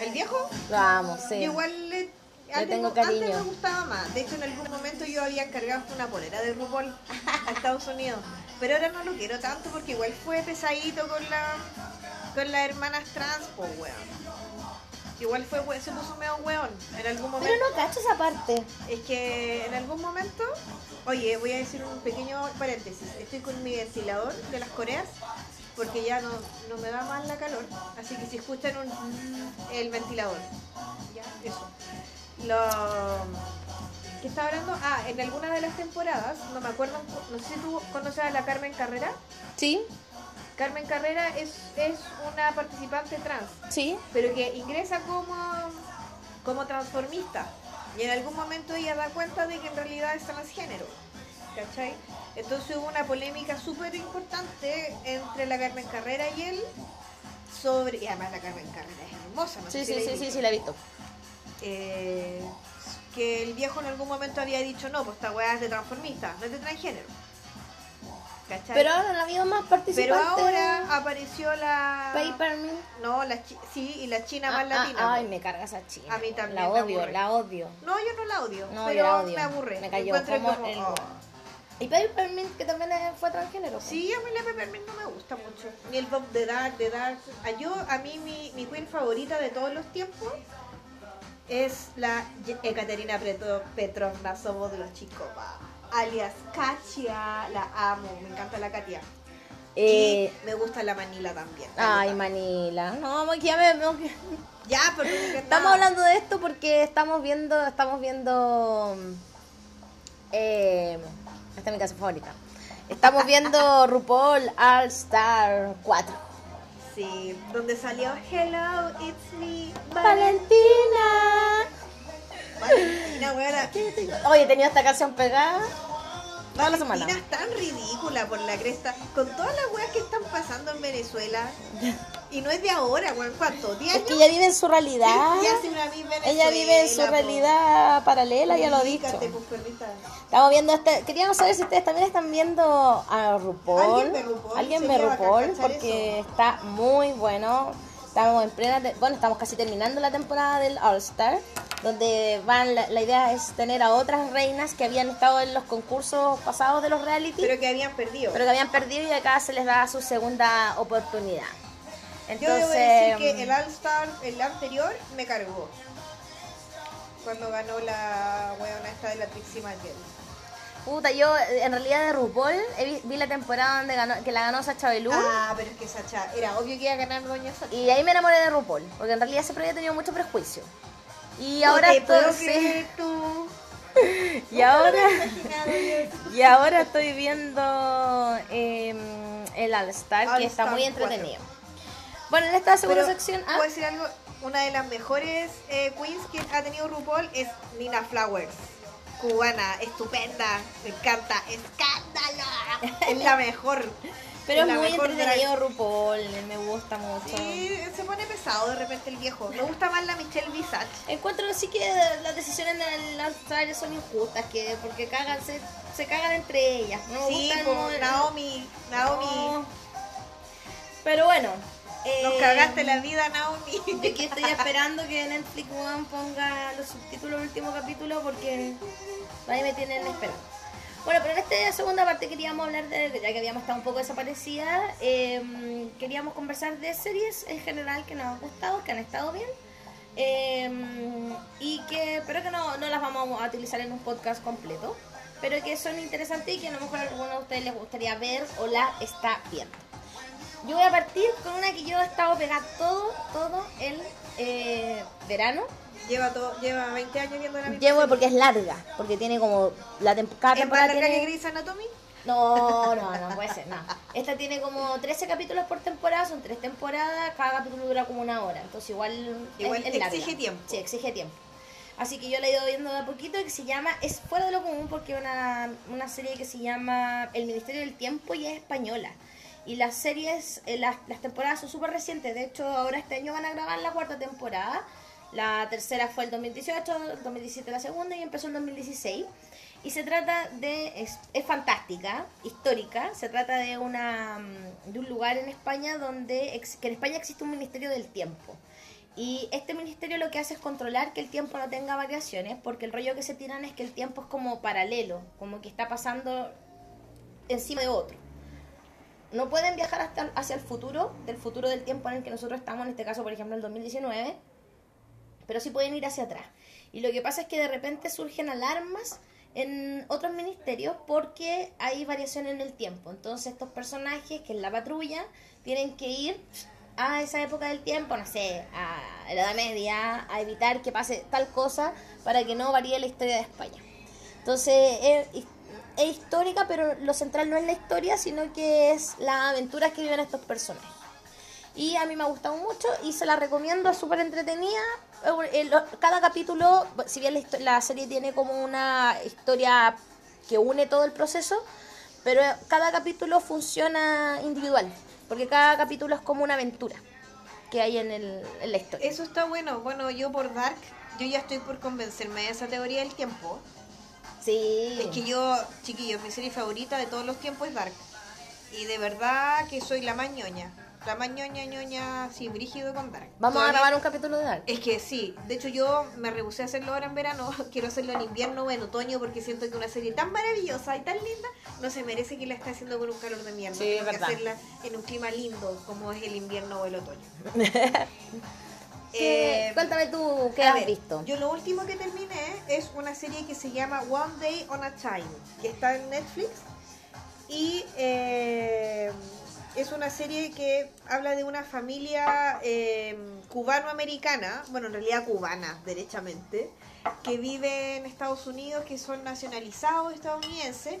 ¿El viejo? lo amo, sí. Yo igual le, antes, tengo antes cariño. me gustaba más. De hecho, en algún momento yo había encargado una polera de RuPaul a Estados Unidos. Pero ahora no lo quiero tanto porque igual fue pesadito con la con las hermanas trans, pues weón. Igual fue, se puso medio weón en algún momento. Pero no cacho esa parte. Es que en algún momento, oye, voy a decir un pequeño paréntesis. Estoy con mi ventilador de las Coreas porque ya no, no me da más la calor. Así que si escuchan un, el ventilador, ya, eso. Lo ¿Qué estaba hablando? Ah, en alguna de las temporadas, no me acuerdo, no sé si tú conoces a la Carmen Carrera. Sí, Carmen Carrera es, es una participante trans sí. pero que ingresa como, como transformista. Y en algún momento ella da cuenta de que en realidad es transgénero. ¿Cachai? Entonces hubo una polémica súper importante entre la Carmen Carrera y él sobre. Y además la Carmen Carrera es hermosa, no Sí, si sí, sí, sí, sí, la he visto. Eh, que el viejo en algún momento había dicho: No, pues esta weá es de transformista, no es de transgénero. ¿Cachai? Pero ahora no ha habido más Pero participantes. ahora apareció la. Paperman. No, la chi- sí, y la china Ah, más ah, latina. ay, me carga esa china. A mí también La me odio, la odio. No, yo no la odio. No, pero yo la odio. me aburre. Me cayó. Encuentro Como como, el- oh. Y Peppermint, que también fue transgénero. Sí, a mí la Peppermint no me gusta mucho. Ni el Bob de Dark, de Dark. A yo, a mí mi, mi queen favorita de todos los tiempos es la Ekaterina Petro- Petrovna Somos de los chicos, va. Alias Katia. La amo, me encanta la Katia. Eh, y me gusta la Manila también. ay. Manila. No, ya me- me- Ya, pero Estamos hablando de esto porque estamos viendo, estamos viendo Eh, esta es mi casa favorita. Estamos viendo RuPaul All Star 4. Sí, donde salió Hello, it's me, Valentina. Valentina, weona. Oye, tenía esta canción pegada toda la semana. Valentina es tan ridícula por la cresta. Con todas las weas que están pasando en Venezuela. Y no es de ahora, weón. ¿Cuánto? ¿10 Es años? que ella vive en su realidad. Me Ella vive en su realidad paralela, ya lo he dicho. Pues. Estamos viendo este. Queríamos saber si ustedes también están viendo a RuPaul. Alguien ve RuPaul, Alguien bacán RuPaul porque está muy bueno. Estamos en plena. Bueno, estamos casi terminando la temporada del All Star. Donde van. La, la idea es tener a otras reinas que habían estado en los concursos pasados de los reality. Pero que habían perdido. pero que habían perdido y acá se les da su segunda oportunidad. Yo Entonces, debo decir que el All-Star, el anterior, me cargó. Cuando ganó la weona esta de la Trixie Mattel. puta, yo eh, en realidad de RuPaul vi la temporada donde ganó, que la ganó Sacha Belú. Ah, pero es que Sacha, era obvio que iba a ganar Doña Sacha. Y ahí me enamoré de RuPaul, porque en realidad siempre había tenido mucho prejuicio. Y No ahora creer tú. y ahora y ahora estoy viendo em, el All Star, que está muy 4. entretenido. Bueno, en esta segunda Pero, sección, ah, ¿puedo decir algo? Una de las mejores eh, queens que ha tenido RuPaul es Nina Flowers. Cubana, estupenda, me encanta, escándalo. Es la mejor. Pero es muy entretenido RuPaul, me gusta mucho. Sí, se pone pesado de repente el viejo. Me gusta más la Michelle Visage. Encuentro sí que las decisiones del All Star son injustas, que porque cagan, se, se cagan entre ellas. No me Sí, muy- Naomi, Naomi. No. Pero bueno. Nos eh, cagaste la vida, Naomi. Yo aquí estoy esperando que Netflix One ponga los subtítulos del último capítulo porque ahí me tienen esperando. Bueno, pero en esta segunda parte queríamos hablar de, ya que habíamos estado un poco desaparecida, eh, queríamos conversar de series en general que nos han gustado, que han estado bien. eh, y que, pero que no, no las vamos a utilizar en un podcast completo, pero que son interesantes y que a lo mejor a alguno de ustedes les gustaría ver o la está viendo. Yo voy a partir con una que yo he estado pegada todo, todo el eh, verano. Lleva, todo, lleva 20 años viendo la misma Llevo serie. porque es larga, porque tiene como la tem- cada ¿Es temporada larga que tiene... Grey's Anatomy? No, no, no puede ser, no. Esta tiene como 13 capítulos por temporada, son tres temporadas, cada capítulo dura como una hora, entonces igual, Igual es, es larga. exige tiempo. Sí, exige tiempo. Así que yo la he ido viendo de a poquito, que se llama, es fuera de lo común porque es una, una serie que se llama El Ministerio del Tiempo y es española. Y las series, eh, las, las temporadas son súper recientes, de hecho ahora este año van a grabar la cuarta temporada. La tercera fue el 2018, el 2017 la segunda y empezó el 2016. Y se trata de, es, es fantástica, histórica, se trata de, una, mm, de un lugar en España donde, ex- que en España existe un Ministerio del Tiempo. Y este ministerio lo que hace es controlar que el tiempo no tenga variaciones, porque el rollo que se tiran es que el tiempo es como paralelo, como que está pasando encima de otro. No pueden viajar hasta, hacia el futuro, del futuro del tiempo en el que nosotros estamos, en este caso, por ejemplo, el 2019, pero sí pueden ir hacia atrás. Y lo que pasa es que de repente surgen alarmas en otros ministerios porque hay variación en el tiempo. Entonces estos personajes, que es la patrulla, tienen que ir a esa época del tiempo, no sé, a la Edad Media, a evitar que pase tal cosa para que no varíe la historia de España. Entonces es, es histórica, pero lo central no es la historia, sino que es las aventuras que viven estos personajes. Y a mí me ha gustado mucho y se la recomiendo, es súper entretenida. Eh, Cada capítulo, si bien la, la serie tiene como una historia que une todo el proceso, pero cada capítulo funciona individual, porque cada capítulo es como una aventura que hay en, el, en la historia. Eso está bueno. Bueno, yo por Dark, yo ya estoy por convencerme de esa teoría del tiempo. Sí. Es que yo, chiquillos, mi serie favorita de todos los tiempos es Dark. Y de verdad que soy la más ñoña. La más ñoña, ñoña, sí, brígido con Dark. Vamos a grabar un capítulo de Dark. Es que sí, de hecho yo me rehusé a hacerlo ahora en verano, quiero hacerlo en invierno o en otoño porque siento que una serie tan maravillosa y tan linda no se merece que la esté haciendo con un calor de mierda. Sí, Tengo que verdad. hacerla en un clima lindo como es el invierno o el otoño. ¿Qué- Eh, Cuéntame tú qué has ver, visto. Yo lo último que terminé es una serie que se llama One Day on a Time, que está en Netflix. Y eh, es una serie que habla de una familia eh, cubano-americana, bueno, en realidad cubana, derechamente, que vive en Estados Unidos, que son nacionalizados estadounidenses,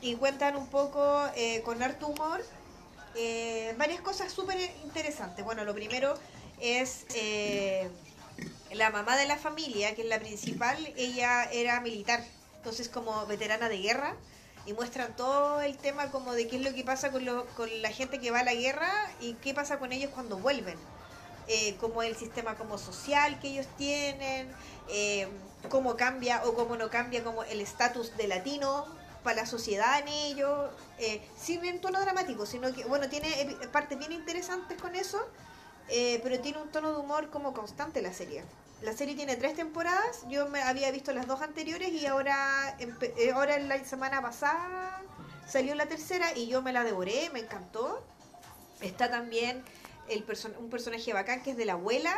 y cuentan un poco eh, con harto humor eh, varias cosas súper interesantes. Bueno, lo primero es eh, la mamá de la familia, que es la principal, ella era militar, entonces como veterana de guerra, y muestran todo el tema como de qué es lo que pasa con, lo, con la gente que va a la guerra y qué pasa con ellos cuando vuelven. Eh, cómo es el sistema como social que ellos tienen, eh, cómo cambia o cómo no cambia como el estatus de latino para la sociedad en ellos, eh, sin en tono dramático, sino que, bueno, tiene partes bien interesantes con eso, eh, pero tiene un tono de humor como constante la serie. La serie tiene tres temporadas, yo me había visto las dos anteriores y ahora, eh, ahora en la semana pasada salió la tercera y yo me la devoré, me encantó. Está también el person- un personaje bacán que es de la abuela,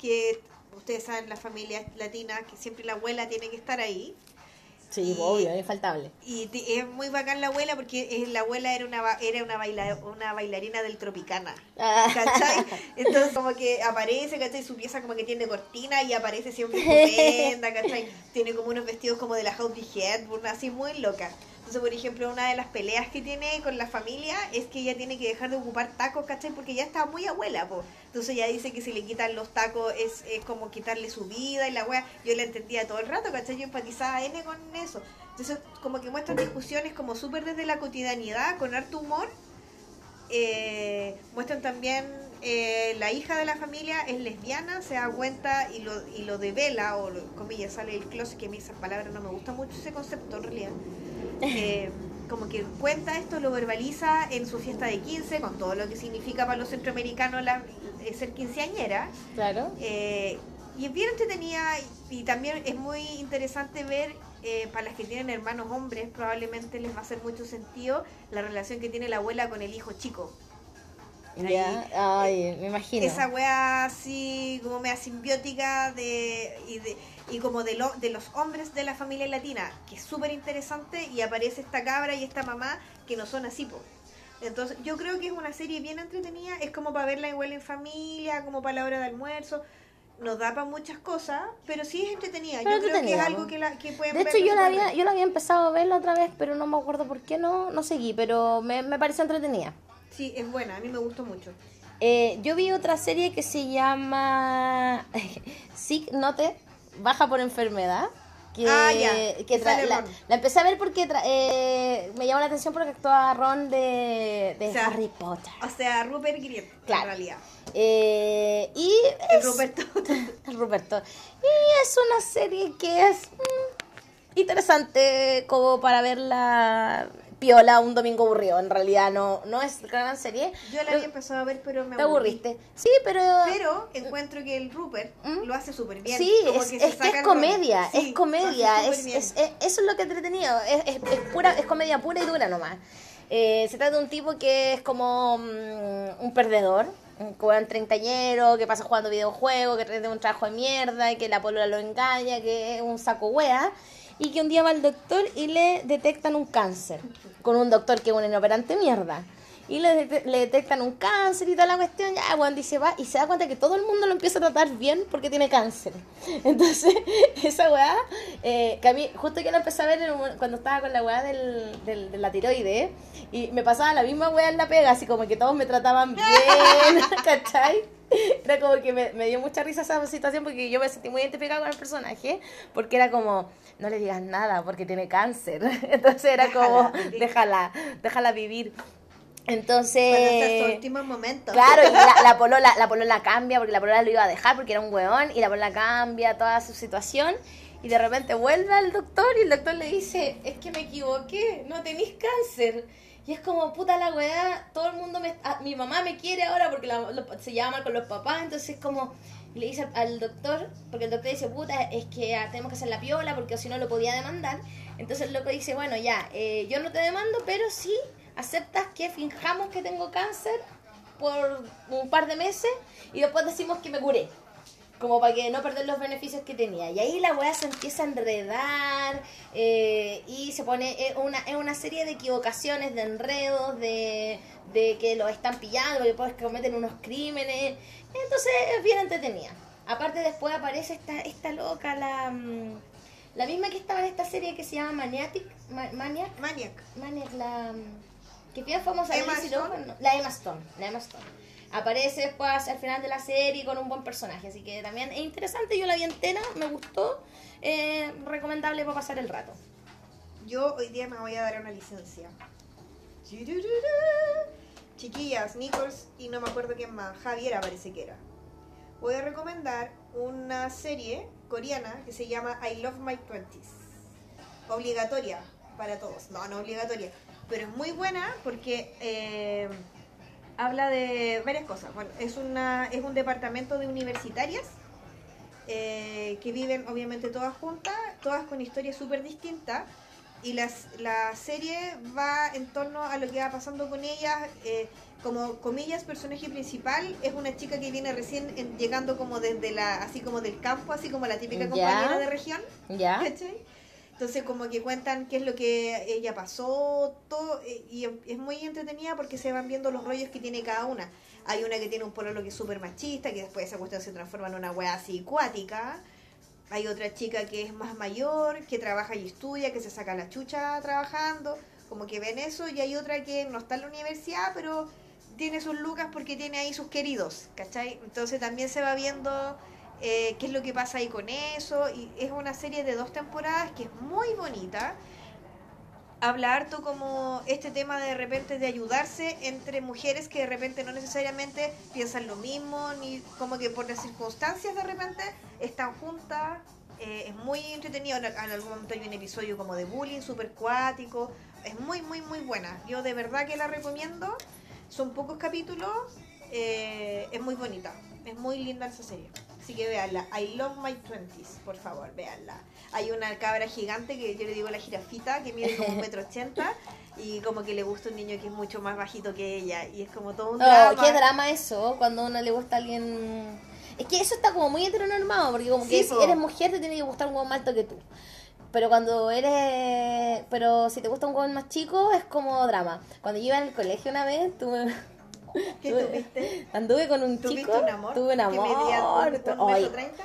que ustedes saben, las familias latinas, que siempre la abuela tiene que estar ahí. Sí, Y- obvio, es infaltable. Y es muy bacán la abuela porque la abuela era una era una, baila, una bailarina del Tropicana. ¿Cachai? Entonces como que aparece, ¿cachai? Su pieza como que tiene cortina y aparece siempre estupenda, ¿cachai? Tiene como unos vestidos como de la Audrey Hepburn, así muy loca. Entonces, por ejemplo, una de las peleas que tiene con la familia es que ella tiene que dejar de ocupar tacos, ¿cachai? Porque ya está muy abuela, po. Entonces ella dice que si le quitan los tacos es, es como quitarle su vida y la wea. Yo la entendía todo el rato, ¿cachai? Yo empatizaba N con eso. Entonces, como que muestran discusiones como súper desde la cotidianidad, con harto humor. Eh, muestran también eh, la hija de la familia es lesbiana, se da cuenta y lo, y lo devela, o comillas, sale el closet, que a mí esas palabras no me gusta mucho ese concepto en realidad. Eh, como que cuenta esto, lo verbaliza en su fiesta de 15, con todo lo que significa para los centroamericanos la, eh, ser quinceañera. Claro. Eh, y es bien entretenida y, y también es muy interesante ver, eh, para las que tienen hermanos hombres, probablemente les va a hacer mucho sentido la relación que tiene la abuela con el hijo chico. Ya, ay, me imagino. Esa wea así como media simbiótica de, y, de, y como de, lo, de los hombres de la familia latina, que es súper interesante y aparece esta cabra y esta mamá que no son así, po. Entonces, yo creo que es una serie bien entretenida, es como para verla igual en familia, como para la hora de almuerzo. Nos da para muchas cosas, pero sí es entretenida. Pero yo creo que es algo que, la, que pueden De ver hecho, yo la, había, yo la había empezado a ver la otra vez, pero no me acuerdo por qué no, no seguí, pero me, me pareció entretenida. Sí, es buena, a mí me gustó mucho. Eh, yo vi otra serie que se llama Sick Note, Baja por Enfermedad. Que, Ah, ya, que tra- la, empecé a ver porque tra- eh, me llamó la atención porque actúa Ron de, de O sea, Harry Potter. O sea, Rupert Grint, Claro. en realidad. Eh, y El es- Ruperto. Ruperto. Y es una serie que es mm, interesante como para verla piola un domingo aburrido. En realidad no, no es gran serie. Yo la había empezado a ver, pero me ¿Te aburrí. aburriste? Sí, pero... Pero encuentro que el Rupert ¿Mm? lo hace súper bien. Sí, Como es, que es comedia. Sí, es comedia, es, eso es lo que he entretenido, es, es, es pura, es comedia pura y dura nomás. Eh, se trata de un tipo que es como mm, un perdedor, un treintañero, que pasa jugando videojuegos, que tiene un trabajo de mierda, que la polola lo engaña, que es un saco wea, y que un día va al doctor y le detectan un cáncer, con un doctor que es un inoperante mierda. Y le, le detectan un cáncer y toda la cuestión, ya, bueno, dice, va, y se da cuenta que todo el mundo lo empieza a tratar bien porque tiene cáncer. Entonces, esa weá, eh, que a mí, justo que la empecé a ver un- cuando estaba con la weá del, del- de la tiroide, y me pasaba la misma weá en la pega, así como que todos me trataban bien, ¿cachai? Era como que me, me dio mucha risa esa situación porque yo me sentí muy identificada con el personaje, porque era como, no le digas nada porque tiene cáncer. Entonces era como, déjala, déjala vivir. Entonces... En su último momento. Claro, y la, la polola, la polola cambia porque la polola lo iba a dejar porque era un weón y la polola cambia toda su situación y de repente vuelve al doctor y el doctor le dice, es que me equivoqué, no tenéis cáncer. Y es como, puta la weá, todo el mundo, me, a- mi mamá me quiere ahora porque la- lo- se llama mal con los papás, entonces es como, le dice al, al doctor, porque el doctor dice, puta, es que ah, tenemos que hacer la piola porque si no lo podía demandar. Entonces el loco dice, bueno, ya, eh, yo no te demando, pero sí aceptas que finjamos que tengo cáncer por un par de meses y después decimos que me curé. como para que no perder los beneficios que tenía. Y ahí la weá se empieza a enredar eh, y se pone, es una, es una serie de equivocaciones, de enredos, de, de que lo están pillando, que después cometen unos crímenes. Entonces es bien entretenida. Aparte después aparece esta, esta loca, la, mm, la misma que estaba en esta serie que se llama Maniatic, Ma- Maniac, Maniac. Maniac, la mm, que bien famosa Emma Lindsay. Lohan, ¿no? la Emma Stone, la Emma Stone. Aparece después al final de la serie con un buen personaje, así que también es interesante, yo la vi entera, me gustó, eh, recomendable para pasar el rato. Yo hoy día me voy a dar una licencia. Chiquillas, Nichols y no me acuerdo quién más, Javiera parece que era. Voy a recomendar una serie coreana que se llama I Love My Twenties. Obligatoria para todos. No, no obligatoria. Pero es muy buena porque eh, habla de varias cosas. Bueno, es, una, es un departamento de universitarias eh, que viven obviamente todas juntas, todas con historias súper distintas. Y las, la serie va en torno a lo que va pasando con ellas. eh, como comillas, personaje principal es una chica que viene recién en- llegando como desde la, así como del campo, así como la típica compañera de región. ¿Ya? ¿cachai? Entonces como que cuentan qué es lo que ella pasó, todo, eh, y es muy entretenida porque se van viendo los rollos que tiene cada una. Hay una que tiene un pololo que es súper machista, que después esa cuestión se transforma en una wea así acuática. Hay otra chica que es más mayor, que trabaja y estudia, que se saca la chucha trabajando, como que ven eso, y hay otra que no está en la universidad, pero tiene sus lucas porque tiene ahí sus queridos, ¿cachai? Entonces también se va viendo eh, qué es lo que pasa ahí con eso, y es una serie de dos temporadas que es muy bonita. Habla harto como este tema de repente de ayudarse entre mujeres que de repente no necesariamente piensan lo mismo, ni como que por las circunstancias de repente están juntas. Eh, es muy entretenido, en, en algún momento hay un episodio como de bullying, súper cuático. Es muy, muy, muy buena. Yo de verdad que la recomiendo. Son pocos capítulos. eh, es muy bonita. Es muy linda esa serie. Así que véanla. I love my twenties, por favor, véanla. Hay una cabra gigante que yo le digo la jirafita, que mide como un metro ochenta. Y como que le gusta un niño que es mucho más bajito que ella. Y es como todo un Oh, drama. qué drama eso, cuando a uno le gusta a alguien... Es que eso está como muy heteronormado, porque como Sí, que si eres mujer te tiene que gustar un hueón más alto que tú. Pero cuando eres... Pero si te gusta un hueón más chico, es como drama. Cuando yo iba al colegio una vez, tuve... ¿Qué tuviste? Anduve con un ¿Tuviste chico, un amor? tuve un ¿Que amor. medía un- un metro treinta?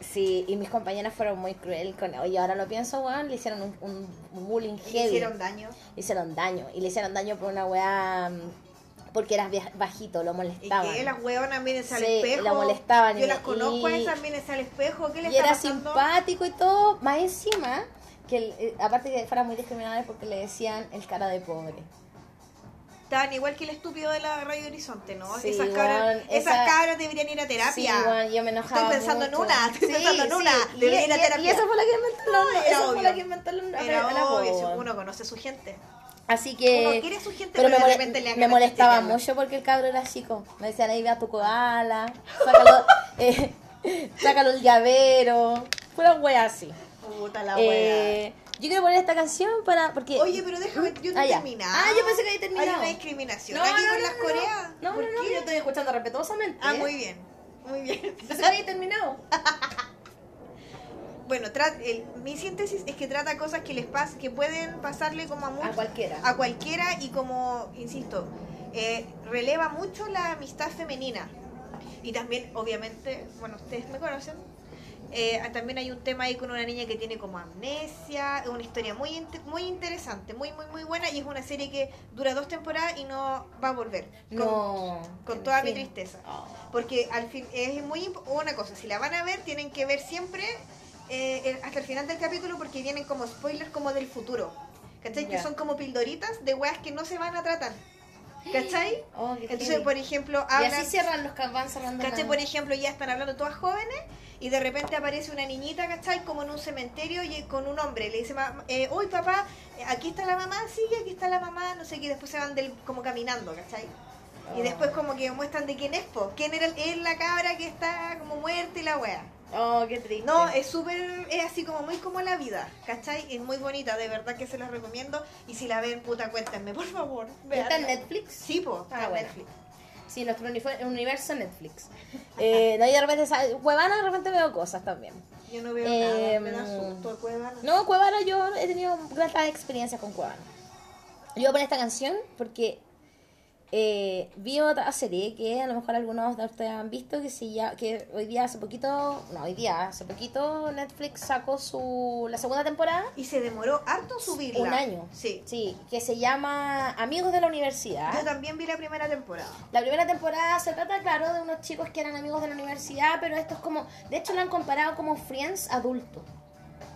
sí, y mis compañeras fueron muy cruel con él. Oye, ahora lo pienso, weón, le hicieron un, un- bullying Y heavy. le hicieron daño. Le hicieron daño. Y le hicieron daño por una weá... mm, Porque eras bajito, lo Y molestaban. que las hueonas miren al Sí, espejo. la molestaban Yo y- las conozco a y- esas, miren al espejo. ¿Qué le y era pasando? simpático y todo, más encima, que el- eh, aparte que fuera muy discriminable porque le decían el cara de pobre. Estaban igual que el estúpido de la Radio Horizonte, ¿no? Sí, esas, cabras, esas esa- cabras deberían ir a terapia. Sí, bueno, yo me enojaba Estoy pensando en mucho. una, estoy pensando en una, Y, debería ir a terapia. y esa fue la que inventó No, fue la que inventó la, la- Era la obvio, voz. si uno conoce a su gente. Así que... Uno quiere a su gente, pero me, pero de repente le me molestaba mucho porque el cabro era chico. Me decían, ahí ve a tu koala, sácalo, eh, sácalo el llavero. Fueron weas así. Puta la Eh, yo quiero poner esta canción para... porque Oye, pero déjame, yo no Ah, terminado. Ah, yo pensé que había terminado. Hay una discriminación No, aquí no, con no, las coreas. No, no, ¿Por no, qué? yo estoy escuchando respetuosamente. Ah, ¿eh? muy bien. Muy bien. Pensé que había terminado. Bueno, el- mi síntesis es que trata cosas que les pas que pueden pasarle como a muchos. A cualquiera. a cualquiera y como, insisto, eh, releva mucho la amistad femenina. Y también, obviamente, bueno, ustedes me conocen, eh, también hay un tema ahí con una niña que tiene como amnesia, es una historia muy, muy interesante, muy, muy, muy buena y es una serie que dura dos temporadas y no va a volver. Con, No. con toda mi tristeza. Oh. Porque al fin es muy una cosa, si la van a ver tienen que ver siempre eh, el- hasta el final del capítulo porque vienen como spoilers como del futuro. ¿Cachai? Que son como pildoritas de weas que no se van a tratar. ¿Cachai? Oh, Entonces, por ejemplo, Y hablan... así cierran los que van cerrando. ¿Cachai? Por ejemplo, ya están hablando todas jóvenes y de repente aparece una niñita, ¿cachai? Como en un cementerio y con un hombre. Le dice, "Ma- eh, uy papá, aquí está la mamá, sí, aquí está la mamá, no sé qué. Después se van del, como caminando, ¿cachai? Y Oh. después como que muestran de quién es, po. ¿Quién era el- es la cabra que está como muerta y la wea? Oh, qué triste. No, es súper, es así como muy como la vida, ¿cachai? Es muy bonita, de verdad que se las recomiendo. Y si la ven, puta, cuéntenme, por favor. ¿Está en. Netflix? Sí, po, está Ah, en bueno. Netflix. Sí, nuestro universo Netflix. Eh, no, y de repente, ¿sabes? Cuevana de repente veo cosas también. Yo no veo Eh, nada, me da susto, Cuevana. No, Cuevana yo he tenido gratas experiencias con Cuevana. Yo voy a poner esta canción porque eh, vi otra serie que a lo mejor algunos de ustedes han visto que se llama, que hoy día hace poquito, no hoy día, hace poquito Netflix sacó su la segunda temporada. Y se demoró harto subirla. Un año. Sí. Sí, que se llama Amigos de la Universidad. Yo también vi la primera temporada. La primera temporada se trata, claro, de unos chicos que eran amigos de la universidad, pero esto es como, de hecho lo han comparado como Friends adulto.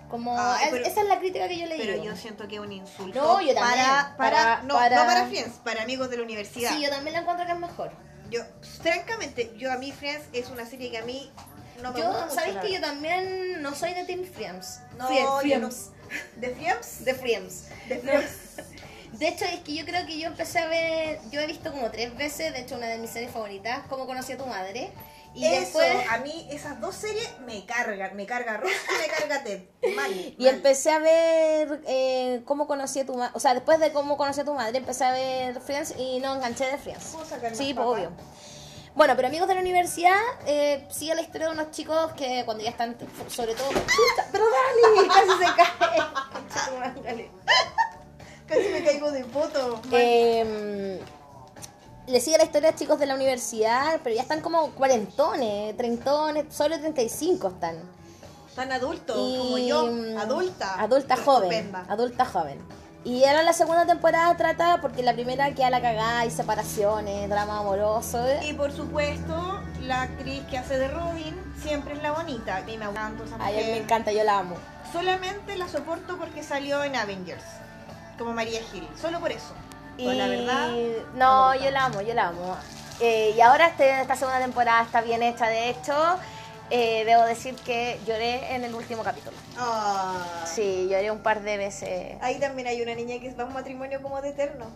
Como, es- pero- esa es la crítica que yo le Pero digo. yo siento que es un insulto. No, yo también. Para, para, Para- no, para- no para Friends, para amigos de la universidad. Sí, yo también la encuentro que es mejor. Yo, francamente, yo a mí Friends es una serie que a mí no me Yo, gusta. ¿sabéis que yo también no soy de Team Friends? No, Friends, yo no- Friends. ¿De Friends? De Friends. De Friends. De hecho, es que yo creo que yo empecé a ver, yo he visto como tres veces, de hecho una de mis series favoritas, Cómo conocí a tu madre. Y Eso, después... a mí esas dos series me cargan. Me carga Ross y me carga Ted. Mal. Y mal. empecé a ver eh, cómo conocí a tu madre. O sea, después de cómo conocí a tu madre, empecé a ver Friends y no enganché de Friends. ¿Puedo sacar Sí, pues obvio. Bueno, pero amigos de la universidad, eh, sigue la historia de unos chicos que cuando ya están, sobre todo. ¡Pero Dani! Casi se cae. Casi me caigo de mal. Eh, le sigue la historia a chicos de la universidad, pero ya están como cuarentones, treintones, solo 35 están. Tan adulto Y, como yo, adulta. Adulta joven. Estupenda. Adulta joven. Y ahora la segunda temporada trata, porque la primera queda la cagada, y separaciones, drama amoroso. ¿eh? Y por supuesto, la actriz que hace de Robin siempre es la bonita. Mí me Ay, me encanta, yo la amo. Solamente la soporto porque salió en Avengers. Como María Gil. Solo por eso. Y Pues la verdad. no, yo la amo, yo la amo. Eh, y ahora este, esta segunda temporada está bien hecha, de hecho, eh, debo decir que lloré en el último capítulo. Sí, lloré un par de veces. Ahí también hay una niña que va a un matrimonio como de eterno.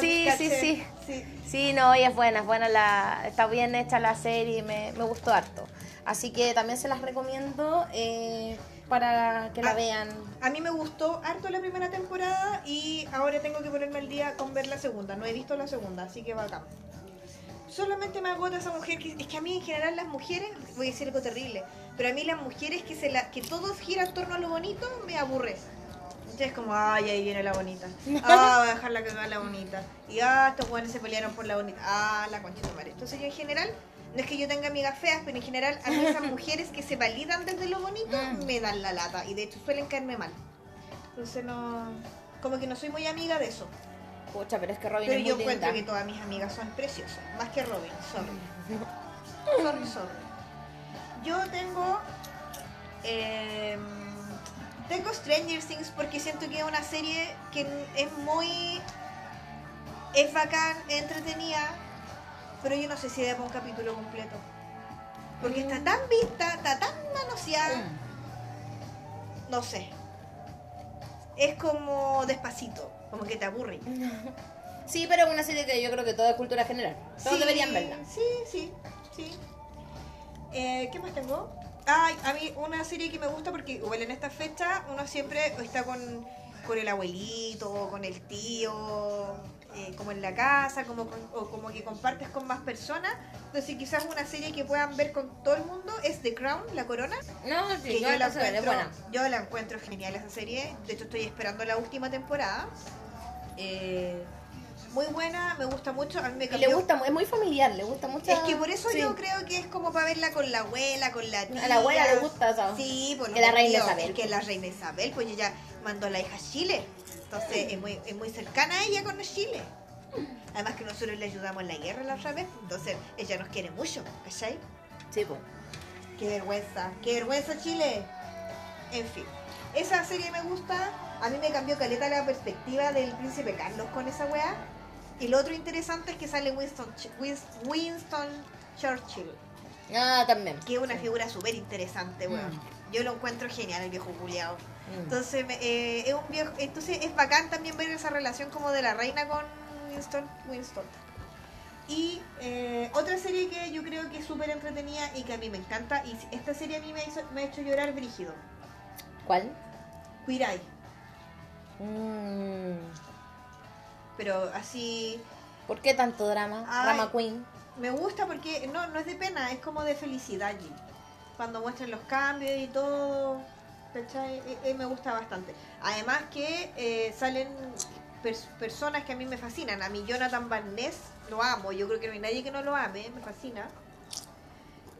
Sí, sí, sí. sí. Sí, no, y es buena, es buena la, está bien hecha la serie me, me gustó harto. Así que también se las recomiendo eh, para que la Ah. vean. A mí me gustó harto la primera temporada y ahora tengo que ponerme al día con ver la segunda. No he visto la segunda, así que bacán. Solamente me agota esa mujer que es que a mí en general las mujeres, voy a decir algo terrible, pero a mí las mujeres que se la que todo gira en torno a lo bonito me aburre. Entonces es como, ay, ahí viene la bonita. Ah, voy a dejarla que va la bonita. Y ah, estos jóvenes se pelearon por la bonita. Ah, la tu madre. Entonces yo en general, no es que yo tenga amigas feas, pero en general a mí esas mujeres que se validan desde lo bonito Mm. me dan la lata. Y de hecho suelen caerme mal. Entonces no. Como que no soy muy amiga de eso. Pucha, pero es que Robin Pero es yo muy encuentro linda. que todas mis amigas son preciosas. Más que Robin, sorry. Sorry, sorry. Yo tengo. eh, tengo Stranger Things porque siento que es una serie que es muy. Es bacán, es entretenida. Pero yo no sé si da para un capítulo completo. Porque está tan vista, está tan manoseada. Mm. No sé. Es como despacito, como que te aburre. Sí, pero es una serie que yo creo que toda es cultura general. Todos Sí, deberían verla. Sí, sí, sí. Eh, ¿Qué más tengo? Ay, a mí una serie que me gusta porque igual en esta fecha uno siempre está con, con el abuelito, con el tío, eh, como en la casa, como con- o como que compartes con más personas. Entonces quizás una serie que puedan ver con todo el mundo es The Crown, La Corona. No, sí, que yo la, encuentro, buena. yo la encuentro genial esa serie. De hecho estoy esperando la última temporada. Eh, muy buena, me gusta mucho. A mí me Y cambió- le gusta, es muy familiar, le gusta mucho. es que por eso sí. yo creo que es como para verla con la abuela, con la tía. A la abuela le gusta eso. Sí, por Que la reina Isabel. Que la reina Isabel, pues ella mandó a la hija a Chile. Entonces es muy, es muy cercana a ella con Chile. Además que nosotros le ayudamos en la guerra la otra vez. Entonces ella nos quiere mucho, ¿cachai? Sí, pues. Qué vergüenza, qué vergüenza Chile. En fin, esa serie me gusta. A mí me cambió caleta la perspectiva del príncipe Carlos con esa weá. Y lo otro interesante es que sale Winston, Winston Churchill, Ah, también. que es una figura súper interesante, weón. Yo lo encuentro genial, el viejo culiao. Mm. Entonces, eh, es un viejo, entonces es bacán también ver esa relación como de la reina con Winston. Winston. Y eh, otra serie que yo creo que es súper entretenida y que a mí me encanta, y esta serie a mí me, hizo, me ha hecho llorar brígido. ¿Cuál? Queer Eye. Mm. Pero así, ¿Por qué tanto drama? Ay. Drama queen. Me gusta porque no, no es de pena, es como de felicidad, Jim. Cuando muestran los cambios y todo. Eh, eh, me gusta bastante. Además que eh, salen pers- personas que a mí me fascinan. A mí Jonathan Van lo amo, yo creo que no hay nadie que no lo ame, me fascina.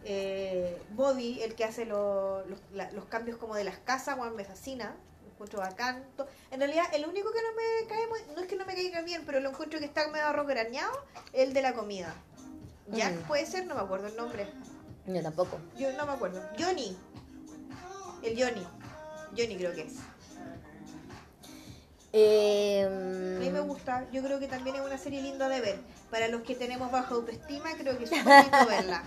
Eh, Bobby, el que hace lo- los, la- los cambios como de las casas, Juan, me fascina. Lo encuentro bacán. En realidad, el único que no me cae muy, no es que no me caiga bien, pero lo encuentro que está medio arrograñado, el de la comida. Jack Mm. puede ser, no me acuerdo el nombre. Yo tampoco. Yo no me acuerdo. Johnny. El Johnny. Johnny creo que es. Eh, A mí me gusta. Yo creo que también es una serie linda de ver. Para los que tenemos baja autoestima, creo que es súper lindo verla.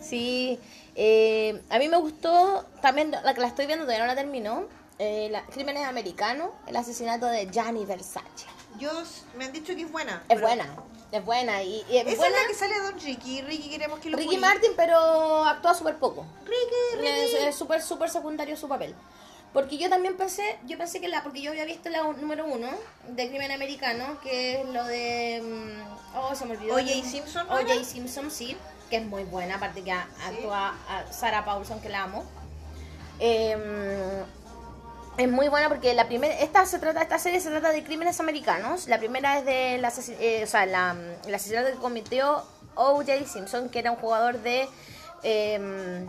Sí, eh, a mí me gustó, también la que la estoy viendo, todavía no la terminó, eh, la, Crímenes Americanos, el asesinato de Gianni Versace. Yo, me han dicho que es buena. Es pero- buena, es buena y, y es Esa buena. es la que sale Don Ricky. Ricky queremos que lo Ricky. Martin, pero actúa súper poco. Ricky, Ricky. es súper, súper secundario su papel. Porque yo también pensé, yo pensé que la, porque yo había visto la número uno de Crimen Americano, que es lo de, mm, oh, se me olvidó. O.J. Simpson, ¿no O.J. Simpson, sí, que es muy buena, aparte que actúa a Sarah Paulson, que la amo. Eh, es muy buena porque la primera, esta se trata, esta serie se trata de crímenes americanos. La primera es de la, eh, o sea, la, el asesinato que cometió O.J. Simpson, que era un jugador de eh,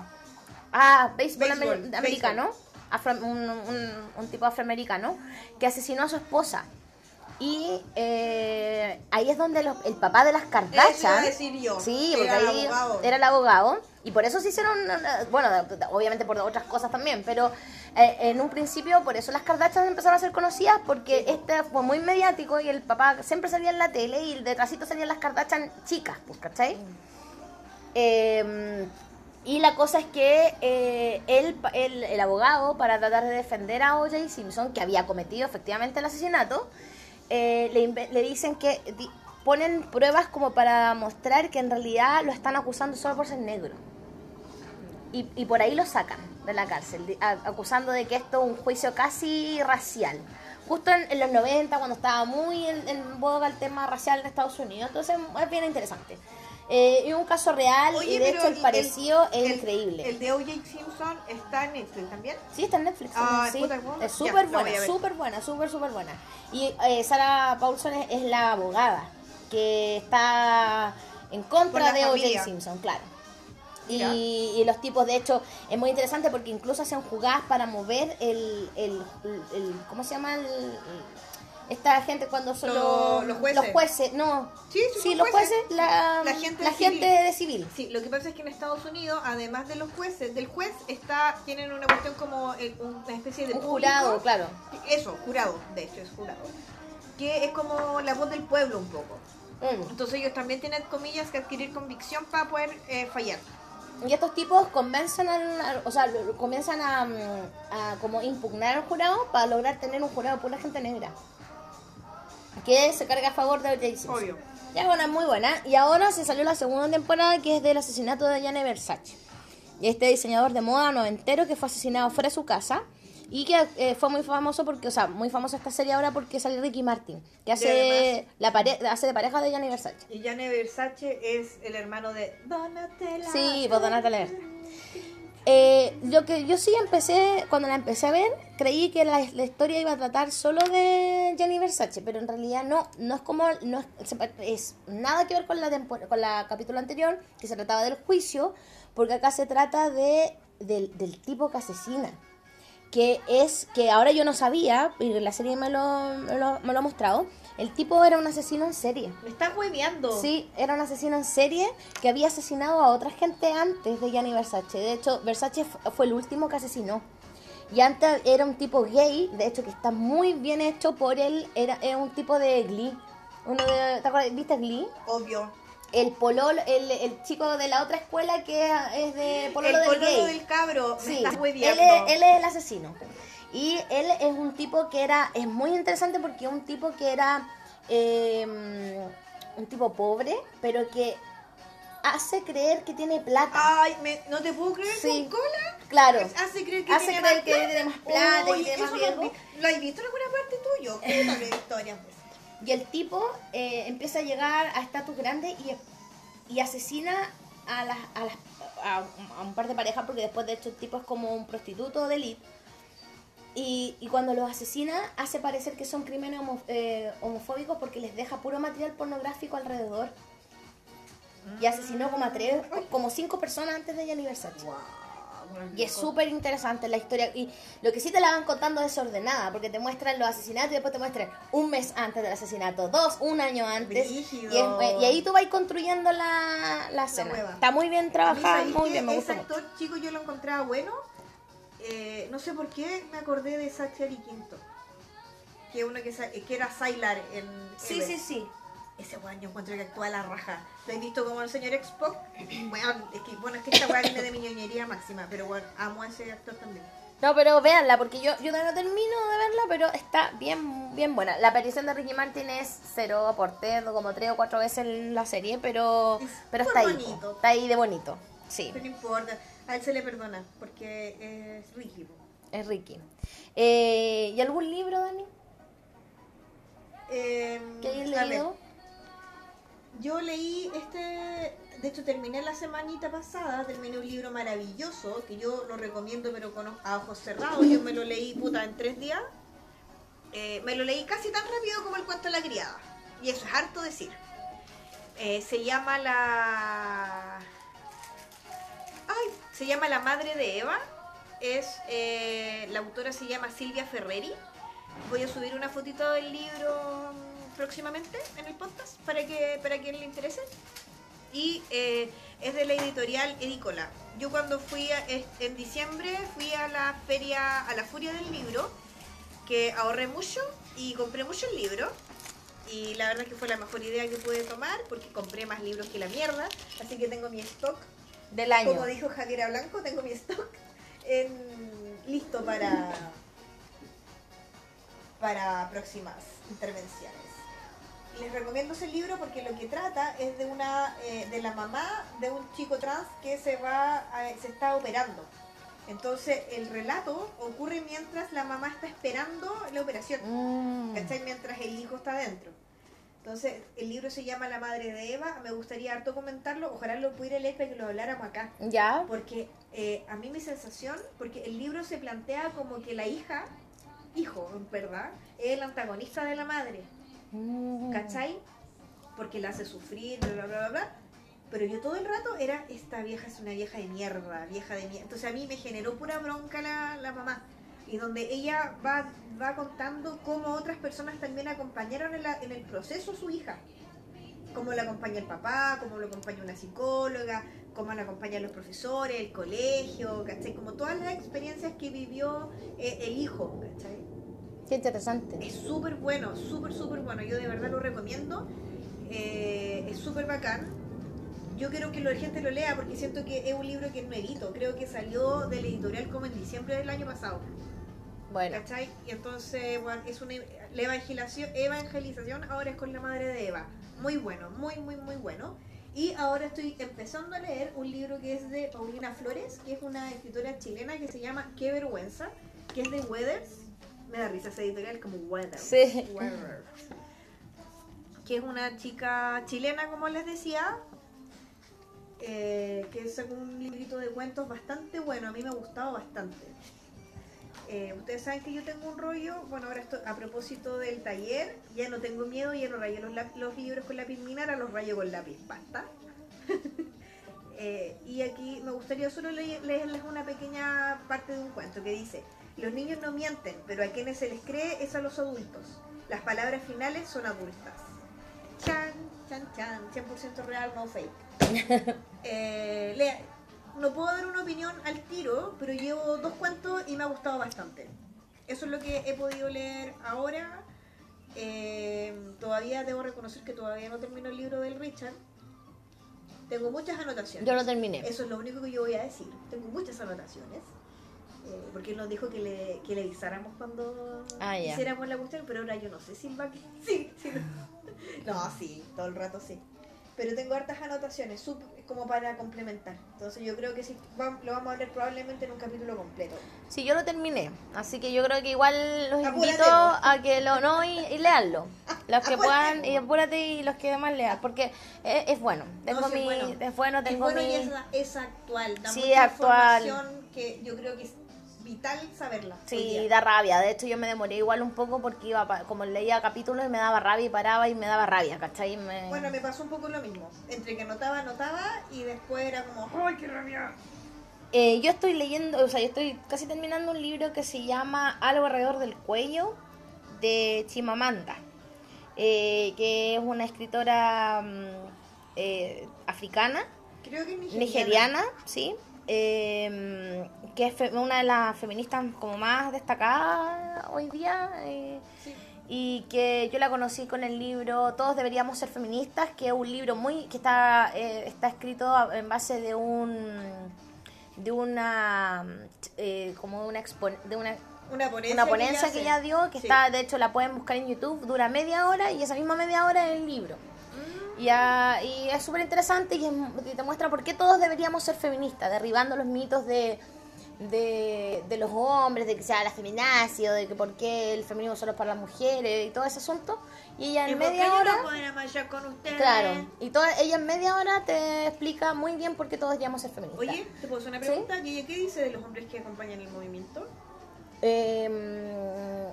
ah, béisbol, Béisbol, amer- americano, afro- un, un- un tipo afroamericano, que asesinó a su esposa. Y eh, ahí es donde los- el papá de las Kardashian. yo. Sí, porque Era el ahí abogado. era el abogado. Y por eso se hicieron, eh, bueno, obviamente por otras cosas también, pero eh, en un principio por eso las Kardashian empezaron a ser conocidas, porque este fue muy mediático y el papá siempre salía en la tele y detrásito salían las Kardashian chicas, pues, ¿cachai? Eh, y la cosa es que eh, él, el, el abogado, para tratar de defender a O.J. Simpson, que había cometido efectivamente el asesinato, eh, le, le dicen que di- ponen pruebas como para mostrar que en realidad lo están acusando solo por ser negro. Y, y por ahí lo sacan de la cárcel, acusando de que esto es un juicio casi racial. Justo en, en los 90, cuando estaba muy en, en boga el tema racial en Estados Unidos, entonces es bien interesante. Eh, y un caso real Oye, y de hecho el el- parecido es el- increíble. El de O.J. Simpson está en Netflix también. Sí, está en Netflix. Ah, sí. Es súper buena, súper buena, súper, súper buena. Y eh, Sarah Paulson es, es la abogada que está en contra de O.J. Simpson, claro. Y, y los tipos, de hecho, es muy interesante porque incluso hacen jugadas para mover el, el, el- ¿cómo se llama? El, esta gente cuando son Lo- los, los jueces. jueces, no. Sí, los jueces. jueces, la, La gente la de gente civil. de civil. Sí, lo que pasa es que en Estados Unidos, además de los jueces, del juez, está tienen una cuestión como el- una especie de Un público. jurado, claro. Eso, jurado, de hecho, es jurado. Que es como la voz del pueblo un poco. Mm. Entonces ellos también tienen, comillas, que adquirir convicción para poder eh, fallar. Y estos tipos convencen al, al- o sea, comienzan a, mm, a como impugnar al jurado para lograr tener un jurado pura gente negra. Que se carga a favor de O.J. Simpson. Obvio. Ya, bueno, muy buena. Y ahora se salió la segunda temporada que es del asesinato de Gianni Versace. Y este diseñador de moda noventero que fue asesinado fuera de su casa. Y que eh, fue muy famoso porque, o sea, muy famosa esta serie ahora porque sale Ricky Martin, que hace, la pare hace de pareja de Gianni Versace. Y Gianni Versace es el hermano de Donatella. Sí, pues Donatella. Eh, lo que yo sí empecé, cuando la empecé a ver, creí que la, la historia iba a tratar solo de Gianni Versace, pero en realidad no, no es como, no es, nada que ver con la con la capítulo anterior, que se trataba del juicio, porque acá se trata de del, del tipo que asesina, que es, que ahora yo no sabía, y la serie me lo, me lo, me lo ha mostrado, el tipo era un asesino en serie. Me estás hueveando. Sí, era un asesino en serie que había asesinado a otra gente antes de Gianni Versace. De hecho, Versace fu- fue el último que asesinó. Y antes era un tipo gay, de hecho que está muy bien hecho por él, era, era un tipo de Glee. Uno de, ¿te acuerdas? ¿Viste Glee? Obvio. El pololo, el, el chico de la otra escuela que es de pololo el del pololo gay. del cabro. Me Sí, estás él es, él es el asesino. Y él es un tipo que era, es muy interesante porque es un tipo que era eh, un tipo pobre, pero que hace creer que tiene plata. Ay, me- no te puedo creer Sí. con cola. claro. Hace creer que Hace tiene creer más que plata. tiene más plata, que tiene más lo, riesgo. vi- ¿Lo has visto en alguna parte tuyo? Cuéntame historias. pues. Y el tipo eh, empieza a llegar a estatus grande y, y asesina a, las, a, un par de parejas, porque después de hecho el tipo es como un prostituto de elite. Y, y cuando los asesina, hace parecer que son crímenes eh, homofóbicos porque les deja puro material pornográfico alrededor. Y asesinó como a tres, como cinco personas antes de Gianni Versace. Bueno, Y es súper interesante la historia. Y lo que sí te la van contando desordenada, porque te muestran los asesinatos y después te muestran un mes antes del asesinato, dos, un año antes. Y, es- y ahí tú vas construyendo la, la escena. Está muy bien trabajada, ¿sabéis muy bien, me Ese gusta mucho. actor chico yo lo encontraba bueno. Eh, no sé por qué me acordé de Zachary Quinto. Que uno que, que era Sylar en Sí, sí, sí. Ese weón yo encuentro que actúa a la raja. ¿Lo he visto como el señor Xbox? Bueno, es que, bueno, es que esta weá viene de mi ñoñería máxima, pero bueno, amo a ese actor también. No, pero véanla, porque yo, yo todavía no termino de verla, pero está bien, bien buena. La aparición de Ricky Martin es cero aporte, como tres o cuatro veces en la serie, pero, Es pero está ahí. bonito. po. Está ahí de bonito. Sí, Pero no importa, a él se le perdona, porque es rígido. es Ricky. Eh, ¿Y algún libro, Dani? Eh, ¿Que hayas a ver, leído? Yo leí este, de hecho terminé la semanita pasada, terminé un libro maravilloso que yo lo recomiendo pero con a ojos cerrados, yo me lo leí puta en tres días, Eh, me lo leí casi tan rápido como el cuento de la criada. Y eso es harto decir. Eh, se llama la... Ay, se llama La Madre de Eva, es, eh, la autora se llama Silvia Ferreri, voy a subir una fotito del libro próximamente en el podcast para que para quien le interese y eh, es de la editorial Edicola. Yo cuando fui a- en diciembre fui a la feria a la Furia del Libro que ahorré mucho y compré muchos libros y la verdad es que fue la mejor idea que pude tomar porque compré más libros que la mierda, así que tengo mi stock Del año. como dijo Javiera Blanco, tengo mi stock en- listo para, para próximas intervenciones. Les recomiendo ese libro porque lo que trata es de una eh, de la mamá de un chico trans que se va a- se está operando. Entonces el relato ocurre mientras la mamá está esperando la operación. Mm. Mientras el hijo está dentro. Entonces, el libro se llama La Madre de Eva. Me gustaría harto comentarlo. Ojalá lo pudiera leer para que lo habláramos acá. Ya. Porque eh, a mí mi sensación, porque el libro se plantea como que la hija, hijo, en verdad, es el antagonista de la madre. Mm. ¿Cachai? Porque la hace sufrir, bla, bla, bla, bla. Pero yo todo el rato era, esta vieja es una vieja de mierda, vieja de mierda. Entonces a mí me generó pura bronca la, la mamá. Y donde ella va, va contando cómo otras personas también acompañaron en, el proceso su hija. Cómo la acompaña el papá, cómo lo acompaña una psicóloga, cómo la acompañan los profesores, el colegio, ¿cachai? Como todas las experiencias que vivió eh, el hijo, ¿cachai? Qué interesante. Es súper bueno, súper, súper bueno. Yo de verdad lo recomiendo. Eh, es súper bacán. Yo quiero que la gente lo lea porque siento que es un libro que es nuevito. Creo que salió del editorial como en diciembre del año pasado. Bueno, ¿Cachai? Y entonces, bueno, es una la evangelización, evangelización ahora es con la madre de Eva. Muy bueno, muy, muy, muy bueno. Y ahora estoy empezando a leer un libro que es de Paulina Flores, que es una escritora chilena que se llama Qué vergüenza, que es de Weathers. Me da risa esa editorial como Weathers. Sí. Weathers. Que es una chica chilena, como les decía, eh, que sacó un librito de cuentos bastante bueno. A mí me ha gustado bastante. Eh, ustedes saben que yo tengo un rollo, bueno, ahora esto, a propósito del taller, ya no tengo miedo, ya no rayo los, libros con lápiz minar, ahora los rayo con lápiz pasta. Eh, y aquí me gustaría solo le- leerles una pequeña parte de un cuento que dice, los niños no mienten, pero a quienes se les cree es a los adultos. Las palabras finales son adultas. Chan, chan, chan, 100% real, no fake. Eh, lea- no puedo dar una opinión al tiro, pero llevo dos cuentos y me ha gustado bastante. Eso es lo que he podido leer ahora. Eh, todavía debo reconocer que todavía no termino el libro del Richard. Tengo muchas anotaciones. yo lo terminé. Eso es lo único que yo voy a decir. Tengo muchas anotaciones. Eh, porque nos dijo que le, que le avisáramos cuando Ah, hiciéramos la cuestión, pero ahora yo no sé si va a... Sí, sí. No, sí, todo el rato sí. Pero tengo hartas anotaciones sup- como para complementar. Entonces yo creo que sí, va- lo vamos a ver probablemente en un capítulo completo. Sí, yo lo terminé. Así que yo creo que igual los Apúrate, invito a que lo no y, y leanlo. Los que Apúrate. puedan, y apúrate y los que más lean, porque es, es bueno. Tengo No, sí, mi, es bueno. es bueno, tengo es bueno mi... y es, es actual. Da Sí, mucha actual. información que yo creo que es vital saberla. Sí, da rabia. De hecho, yo me demoré igual un poco porque iba, pa- como leía capítulos y me daba rabia y paraba y me daba rabia, ¿cachai? Me... Bueno, me pasó un poco lo mismo. Entre que anotaba, anotaba y después era como, ¡ay, qué rabia! Eh, yo estoy leyendo, o sea, yo estoy casi terminando un libro que se llama Algo alrededor del cuello de Chimamanda, eh, que es una escritora mm, eh, africana, Creo que nigeriana. nigeriana, sí, eh, que es una de las feministas como más destacadas hoy día. eh, Sí. y que yo la conocí con el libro Todos deberíamos ser feministas, que es un libro muy que está eh, está escrito a- en base de un de una eh, como una expon- de una Una ponencia, una ponencia que ella dio que Sí. está de hecho la pueden buscar en YouTube dura media hora y esa misma media hora es el libro Mm, y, ah, y es súper interesante y, es- y te muestra por qué todos deberíamos ser feministas derribando los mitos de de, de los hombres, de que sea la feminacia, de que por qué el feminismo solo es para las mujeres y todo ese asunto. Y ella ¿Y en qué media hora, no con ustedes? claro, y toda, ella en media hora te explica muy bien por qué todos deberíamos ser feministas. Oye, ¿te puedo hacer una ¿Sí? pregunta? ¿Y ella qué dice de los hombres que acompañan el movimiento? Eh,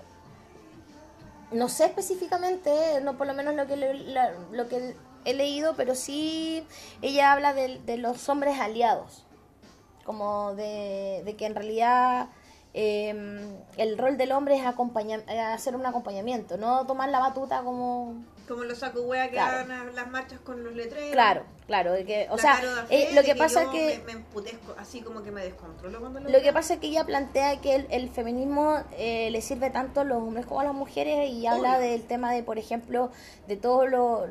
no sé específicamente, no por lo menos lo que, le- la- lo que he leído, pero sí ella habla de, de los hombres aliados, como de, de que en realidad eh, el rol del hombre es acompañar, hacer un acompañamiento, no tomar la batuta como... Como los saco que Claro. hagan a las marchas con los letreros. Claro, claro, que, o sea, eh, lo que pasa es que... Me, me emputezco, así como que me descontrolo cuando lo Lo que pasa es que ella plantea que el, el feminismo eh, le sirve tanto a los hombres como a las mujeres y habla del tema de, por ejemplo, de todo lo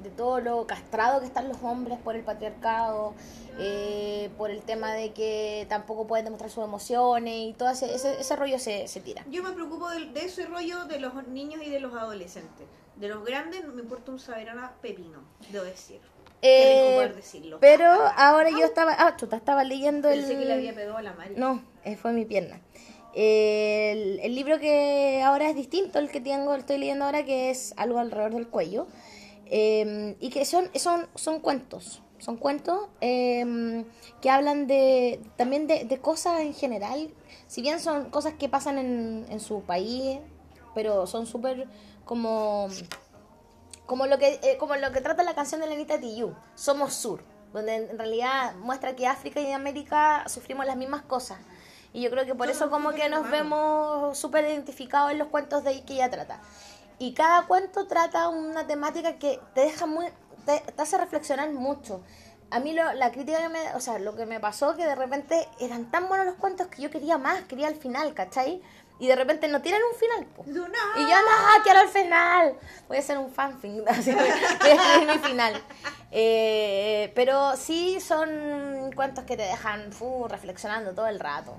de todo lo castrado que están los hombres por el patriarcado, eh, por el tema de que tampoco pueden demostrar sus emociones y todo ese, ese, ese rollo se, se tira. Yo me preocupo de, de ese rollo de los niños y de los adolescentes. De los grandes me importa un saberana pepino, debo decir. Eh, poder decirlo. pero ahora yo estaba, ah, chuta, estaba leyendo el... Pensé que le había pegado a la Mari. No, eh, fue mi pierna. El, el libro que ahora es distinto, el que tengo, estoy leyendo ahora, que es algo alrededor del cuello. Eh, y que son, son, son cuentos. Son cuentos eh, que hablan de también de, de cosas en general. Si bien son cosas que pasan en, en su país, pero son súper como como lo que eh, como lo que trata la canción de la Anita Tijoux, Somos Sur, donde en realidad muestra que África y América sufrimos las mismas cosas. Y yo creo que por eso como que nos vemos súper identificados en los cuentos de que ella trata. Y cada cuento trata una temática que te deja muy te, te hace reflexionar mucho. A mí lo, la crítica que me, o sea, lo que me pasó que de repente eran tan buenos los cuentos que yo quería más, quería el final, ¿cachai? Y de repente no tienen un final. po. No. Y yo no, quiero el final. Voy a hacer un fanfic, así voy voy a escribir mi final. Eh, pero sí son cuentos que te dejan fu, reflexionando todo el rato.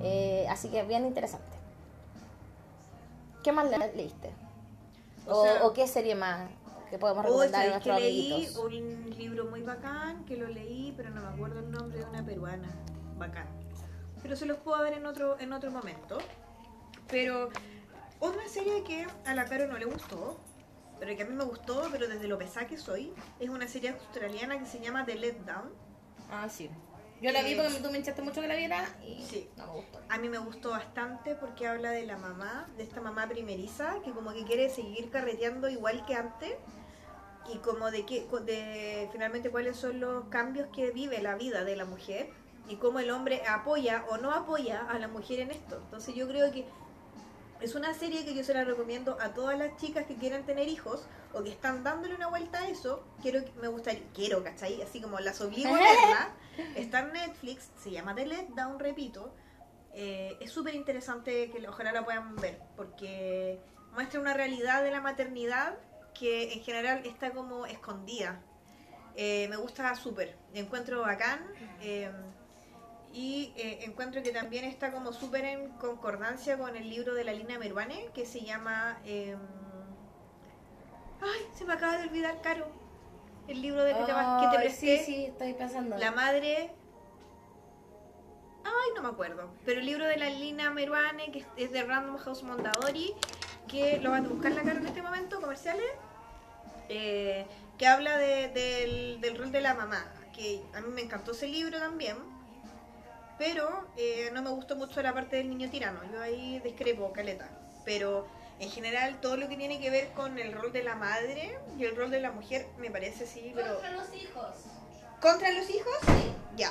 Eh, así que bien interesante. ¿Qué más le- leíste? O O, sea- o qué serie más que podemos Oh, recomendar a ¿sabes que nuestros leí amiguitos? un libro muy bacán que lo leí, pero no me acuerdo el nombre de una peruana. Bacán. Pero se los puedo ver en otro, en otro momento. Pero otra serie que a la Caro no le gustó, pero que a mí me gustó, pero desde lo pesada que soy, es una serie australiana que se llama The Letdown. Ah, sí. Yo la vi porque tú me hinchaste mucho que la viera y Sí. no me gustó. A mí me gustó bastante porque habla de la mamá, de esta mamá primeriza, que como que quiere seguir carreteando igual que antes y como de que de finalmente cuáles son los cambios que vive la vida de la mujer y cómo el hombre apoya o no apoya a la mujer en esto. Entonces yo creo que es una serie que yo se la recomiendo a todas las chicas que quieran tener hijos o que están dándole una vuelta a eso. Quiero, me gustaría, quiero, ¿cachai? Así como las obligo a verla. Está en Netflix, se llama The Letdown, repito. Eh, es súper interesante que ojalá la puedan ver porque muestra una realidad de la maternidad que en general está como escondida. Eh, me gusta súper, encuentro bacán eh, y eh, encuentro que también está como súper en concordancia con el libro de la Lina Meruane que se llama... eh, ay, se me acaba de olvidar, Caro. El libro de que te, que te presté. Sí, sí, estoy pensando. La madre. Ay, no me acuerdo. Pero el libro de la Lina Meruane, que es- de Random House Mondadori, que lo van a buscar la cara en este momento, comerciales, eh, que habla de- del, del rol de la mamá. Que a mí me encantó ese libro también, pero eh, no me gustó mucho la parte del niño tirano. Yo ahí discrepo, caleta. Pero en general, todo lo que tiene que ver con el rol de la madre y el rol de la mujer me parece sí, pero. Contra los hijos. ¿Contra los hijos? Ya.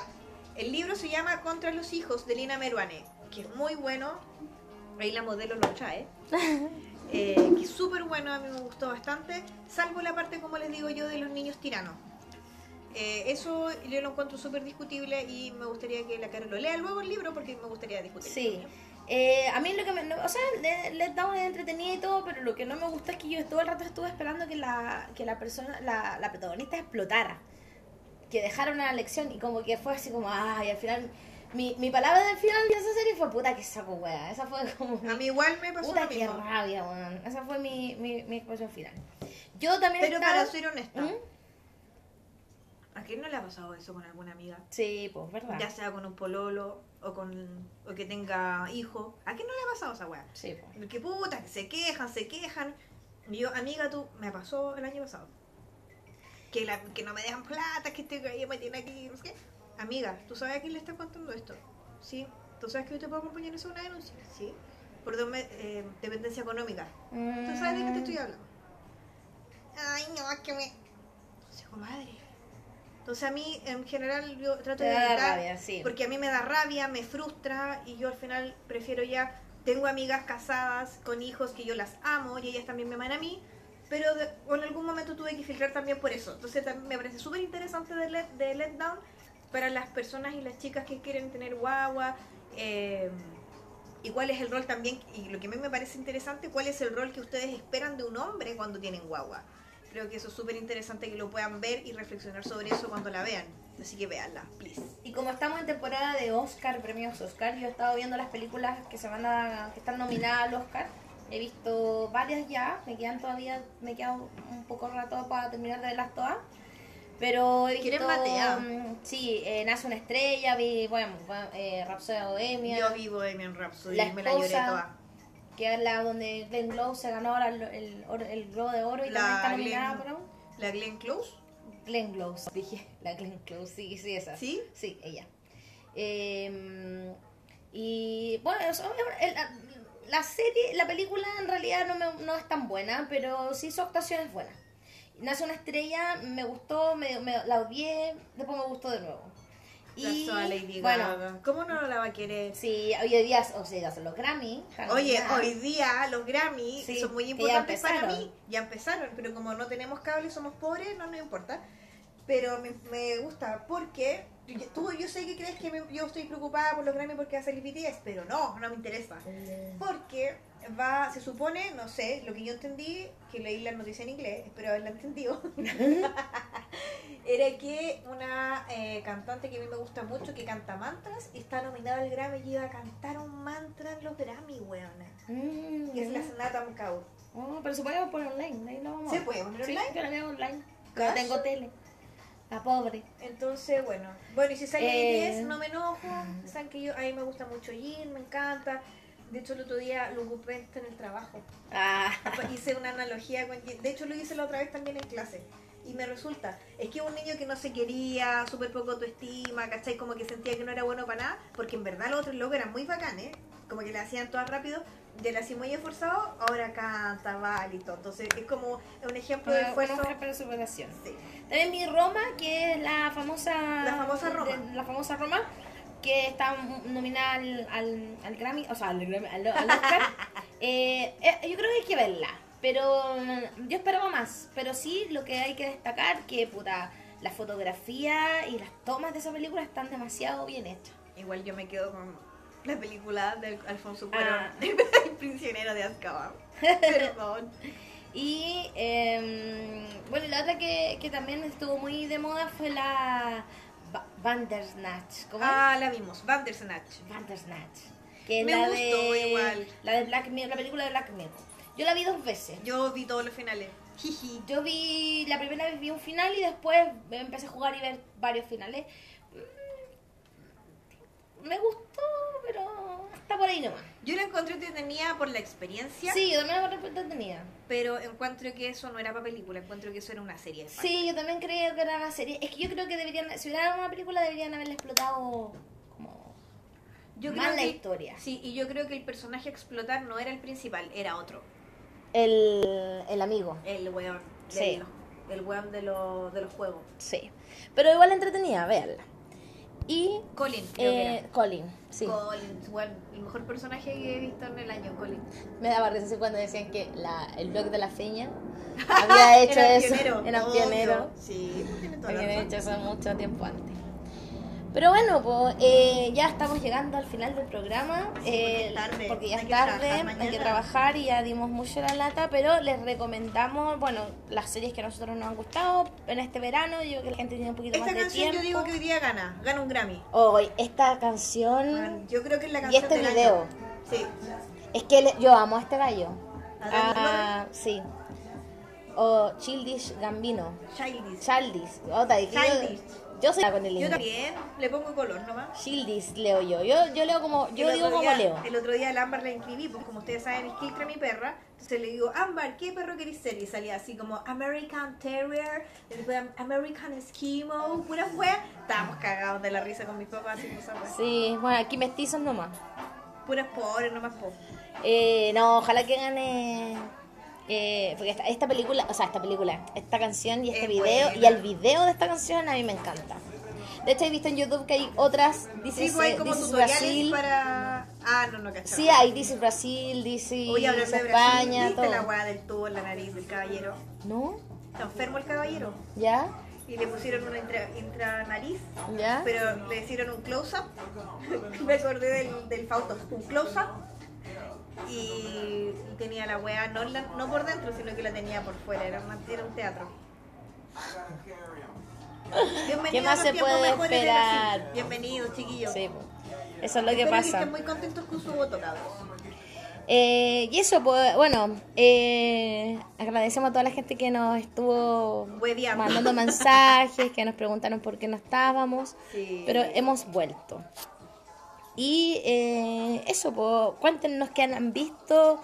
El libro se llama Contra los hijos de Lina Meruane, que es muy bueno. Ahí la modelo lo trae. Eh, que es súper bueno, a mí me gustó bastante. Salvo la parte, como les digo yo, de los niños tiranos. Eh, eso yo lo encuentro súper discutible y me gustaría que la cara lo lea luego el libro porque me gustaría discutir. Sí. Eh, a mí lo que me... no- o sea, le, le da una entretenida y todo, pero lo que no me gusta es que yo todo el rato estuve esperando que la, que la persona, la, la protagonista explotara. Que dejara una lección y como que fue así como, ay, al final... Mi, mi palabra del final de esa serie fue puta que saco wea. Esa fue como... A mí igual me pasó Puta lo que rabia, weón. Esa fue mi, mi, mi expresión final. Yo también Pero estaba- para ser honesta, ¿Mm? ¿A quién no le ha pasado eso con alguna amiga? Sí, pues, verdad. Ya sea con un pololo o con o que tenga hijos. ¿A quién no le ha pasado esa weá? Sí, pues. Porque puta, que se quejan, se quejan. Y yo, amiga, tú, me pasó el año pasado. Que, la, que no me dejan plata, que estoy ahí, me tiene aquí, no sé qué. Amiga, ¿tú sabes a quién le estás contando esto? Sí. ¿Tú sabes que yo te puedo acompañar en una denuncia? Sí. Por eh, dependencia económica. ¿Tú sabes de qué te estoy hablando? Ay, no, es que me... Entonces, comadre. Entonces a mí, en general, yo trato de evitar... rabia, sí. Porque a mí me da rabia, me frustra y yo al final prefiero ya... Tengo amigas casadas con hijos que yo las amo y ellas también me aman a mí, pero de- o en algún momento tuve que filtrar también por eso. Entonces también me parece súper interesante de, let, de Letdown para las personas y las chicas que quieren tener guagua. eh, y cuál es el rol también, y lo que a mí me parece interesante, cuál es el rol que ustedes esperan de un hombre cuando tienen guagua. Creo que eso es súper interesante que lo puedan ver y reflexionar sobre eso cuando la vean. Así que véanla, please. Y como estamos en temporada de Oscar, premios Oscar, yo he estado viendo las películas que se van a, que están nominadas al Oscar. He visto varias ya, me quedan todavía, me queda un poco rato para terminar de verlas todas. Pero he visto... Mm, Sí, eh, Nace una estrella, vi, bueno, eh, Rhapsody Bohemia, Yo vi Bohemian Rhapsody La y me la lloré esposa, toda. Que es la donde Glenn Close se ganó ahora el, el, Globo de Oro y La también está nominada, Glenn- pero... La Glenn Close. Glenn Close, dije, la Glenn Close, sí, sí, esa. ¿Sí? Sí, ella. Eh, y bueno, la serie, la película en realidad no, me- no es tan buena, pero sí su actuación es buena. Nace una estrella, me gustó, me, me- la odié, después me gustó de nuevo. La bueno. ¿Cómo no la va a querer? sí, hoy día, o sea, los Grammy. Oye, hoy día los Grammy Sí, son muy importantes para mí. Ya empezaron, pero como no tenemos cable somos pobres, no nos importa. Pero me, me gusta porque tú, yo sé que crees que me- yo estoy preocupada por los Grammy porque va a salir BTS, pero no, no me interesa. Porque va, se supone, no sé, lo que yo entendí, que leí la noticia en inglés, espero haberla entendido, era que una eh, cantante que a mí me gusta mucho, que canta mantras, está nominada al Grammy y iba a cantar un mantra en los Grammy, weona. Mm, Que es la Snatam Kaur. Oh, pero se puede poner online, ahí lo vamos ¿Se puede poner Sí, online? yo la veo online. No tengo tele. La pobre. Entonces, bueno. Bueno, y si sale Eh. BTS, no me enojo. Saben que yo, a mí me gusta mucho Jin, me encanta. De hecho, el otro día lo ocupé en el trabajo. Ah, hice una analogía con Jin. De hecho, lo hice la otra vez también en clase. Y me resulta, es que un niño que no se quería, súper poco autoestima, ¿cachai? Como que sentía que no era bueno para nada, porque en verdad los otros locos eran muy bacanes, como que le hacían todo rápido, él así muy esforzado, ahora canta, baila y todo. Entonces es como un ejemplo de esfuerzo. mujer para superación. Sí. También mi Roma, que es la famosa... La famosa Roma. de- la famosa Roma, que está nominada al, al, al Grammy, o sea, al, Grammy, al, al Oscar. Eh, eh, yo creo que hay que verla, pero mm, yo esperaba más. Pero sí, lo que hay que destacar, que puta, la fotografía y las tomas de esa película están demasiado bien hechas. Igual yo me quedo con la película de Alfonso Ah. Cuarón, el prisionero de Azkaban. Perdón. Y em, bueno, la otra que, que también estuvo muy de moda fue la Ba- Bandersnatch. ¿Cómo es? Ah, la vimos, Bandersnatch. Bandersnatch. Que es Me la gustó de, igual. La de Black Mirror, la película de Black Mirror. Yo la vi dos veces. Yo vi todos los finales. Jiji. Yo vi, la primera vez vi un final y después empecé a jugar y ver varios finales. Mm, Me gustó, pero está por ahí nomás. Yo la encontré entretenida por la experiencia, Sí, yo también la encontré entretenida. pero encuentro que eso no era para película, encuentro que eso era una serie. de Sí, yo también creo que era una serie. Es que yo creo que deberían, si hubiera una película, deberían haberla explotado como Yo más creo la que- historia. Sí, y yo creo que el personaje a explotar no era el principal, era otro. El, el amigo, El weón. Sí. el weón de, los de los juegos. sí. Pero igual entretenida, véanla. Y Colin, creo que eh, era. Colin, sí. Colin, el mejor personaje que he visto en el año, Colin. Me daba risa cuando decían que la, el blog de la feña había hecho Era eso. pionero, Era obvio. pionero. Sí, tiene toda la Habían razón. hecho eso mucho tiempo antes. Pero bueno, pues eh, ya estamos llegando al final del programa. Porque eh, tarde. porque ya es tarde, hay que trabajar y ya dimos mucho la lata, pero les recomendamos, bueno, las series que a nosotros nos han gustado en este verano. Yo creo que la gente tiene un poquito Esta más de canción tiempo. yo digo que hoy día gana, gana un Grammy. Hoy, esta canción, Yo creo que es la Y canción este del video. año. Sí. es que le- yo amo a este gallo. ¿A Danny Ah, sí. O Childish Gambino. Childish. Childish. Y Childish. Yo soy con el Yo también le pongo color nomás. Childish leo yo. Yo, yo leo como, yo El digo como día- leo. El otro día al Ámbar la inscribí, porque como ustedes saben, es Kiltra mi perra. Entonces le digo, Ámbar, ¿qué perro querés ser? Y salía así como American Terrier, después American Eskimo, pura wea. Estábamos cagados de la risa con mis papás y cosas. Sí, bueno, aquí mestizos nomás. Puras pobres, nomás po. Eh, no, ojalá que gane. Eh, porque esta, esta película, o sea, esta película, esta canción y este Es video, buena. y el video de esta canción a mí me encanta. De hecho, he visto en YouTube que hay otras, This Sí, pues hay eh, como tutoriales Brasil. para. Ah, no, no, cachaba. Sí, hay is Brasil, is Oye, de Brasil, España, ¿viste todo. la weá del tubo en la nariz del caballero? ¿No? Está enfermo el caballero. ¿Ya? Y le pusieron una intra, intranariz, ¿Ya? pero le hicieron un close-up. Me acordé del, del Fausto, un close-up. Y, tenía la weá no, la- no por dentro, sino que la tenía por fuera. Era, una- era un teatro. Bienvenidos ¿Qué más se puede esperar? Bienvenidos, chiquillos. Sí, eso es lo que pasa. estén muy contentos con su voto. Eh, y eso, pues, bueno, eh, agradecemos a toda la gente que nos estuvo mandando mensajes, que nos preguntaron por qué no estábamos, Sí. pero hemos vuelto. Y eh, eso, pues, cuéntenos qué han visto,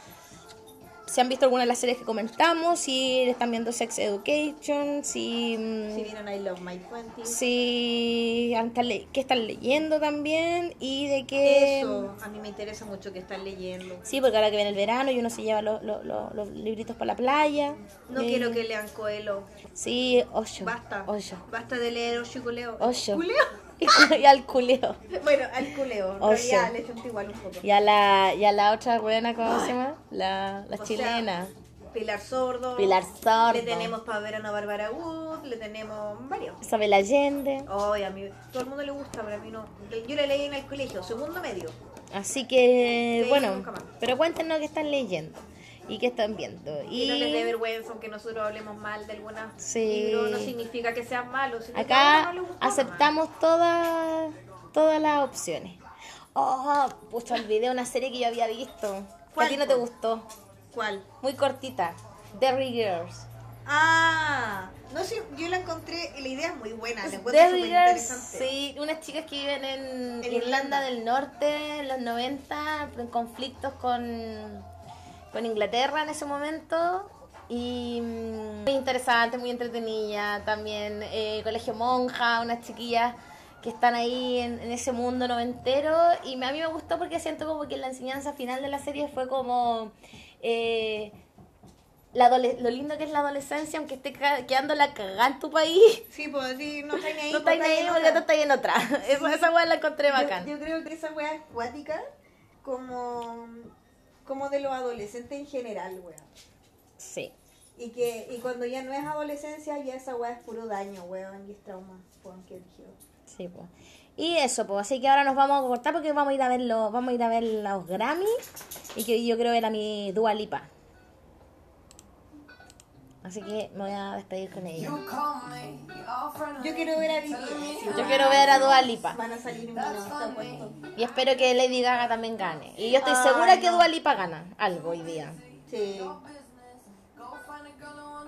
si han visto alguna de las series que comentamos, si están viendo Sex Education, si... mm, Si vieron I Love My 20 si qué están leyendo también y de qué... Eso, a mí me interesa mucho que están leyendo. Sí, porque ahora que viene el verano y uno se lleva los, los, los- los libritos para la playa. No Eh, quiero que lean Coelho. Sí, ocho. Basta. Ocho. Basta de leer Ocho y Culeo. Ocho. ¿Culeo? Y, al culeo. Bueno, al culeo. En Ocho. realidad le igual un poco. Y a la, y a la otra buena, ¿cómo se llama? La, la O sea, chilena. Pilar Sordo. Pilar Sordo. Le tenemos para verano a Bárbara Wood. Le tenemos varios. Isabel Allende. Ay, a mí, todo el mundo le gusta, pero a mí no. Yo la leí en el colegio, segundo medio. Así que, Sí, bueno, pero cuéntenos qué están leyendo y qué están viendo. Y, Y, no les dé vergüenza aunque nosotros hablemos mal de alguna Sí. libro, no significa que sean malos. sino que acá no gustó aceptamos todas todas las opciones. Oh, pucha, olvidé una serie que yo había visto. Que a ¿Cuál, ti no te gustó. ¿Cuál? Muy cortita. Derry Girls. Ah, no sé, yo la encontré y la idea es muy buena, la encuentro súper interesante. sí, unas chicas que viven en, En Irlanda Irlanda. del Norte en los 90, en conflictos con, con Inglaterra en ese momento. Y mm, muy interesante, muy entretenida. También eh, Colegio Monja, unas chiquillas que están ahí en, en ese mundo noventero. Y a mí me gustó porque siento como que la enseñanza final de la serie fue como... eh, la lo lindo que es la adolescencia, aunque esté quedando la cagada en tu país, Sí, pues sí, no está ni ahí. no pues, estáis ahí porque otra. tú estás en otra. Eso, esa weá la encontré bacán. Yo, yo creo que esa weá es cuática como, como de los adolescentes en general, weá. Sí. Y que y cuando ya no es adolescencia, ya esa weá es puro daño, weón, y es trauma, weón, que eligió. Sí, pues. Y eso, pues, así que ahora nos vamos a cortar porque vamos a ir a ver los, vamos a ir a ver los Grammy y que yo creo ver a mi Dua Lipa. Así que me voy a despedir con ella. Yo quiero ver a. Yo quiero ver a Dua Lipa Van a salir un y espero que Lady Gaga también gane. Y yo estoy segura que. Dua Lipa gana algo hoy día. Sí.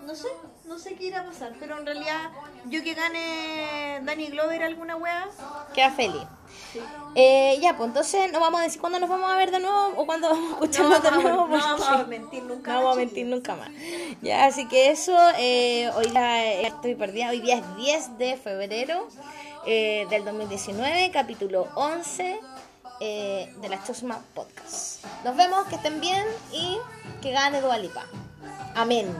No sé, no sé qué irá a pasar, pero en realidad yo que gane Danny Glover alguna wea, Queda feliz. sí. Eh, ya, pues entonces no vamos a decir cuándo nos vamos a ver de nuevo o cuándo vamos a no, de nuevo. no vamos a mentir nunca. No más, vamos a mentir nunca más. Ya, así que eso, eh, hoy día eh, estoy perdida. Hoy día es 10 de febrero eh, del 2019, capítulo 11 eh, de la Chusma Podcast. Nos vemos, que estén bien y que gane Dualipa. Amén.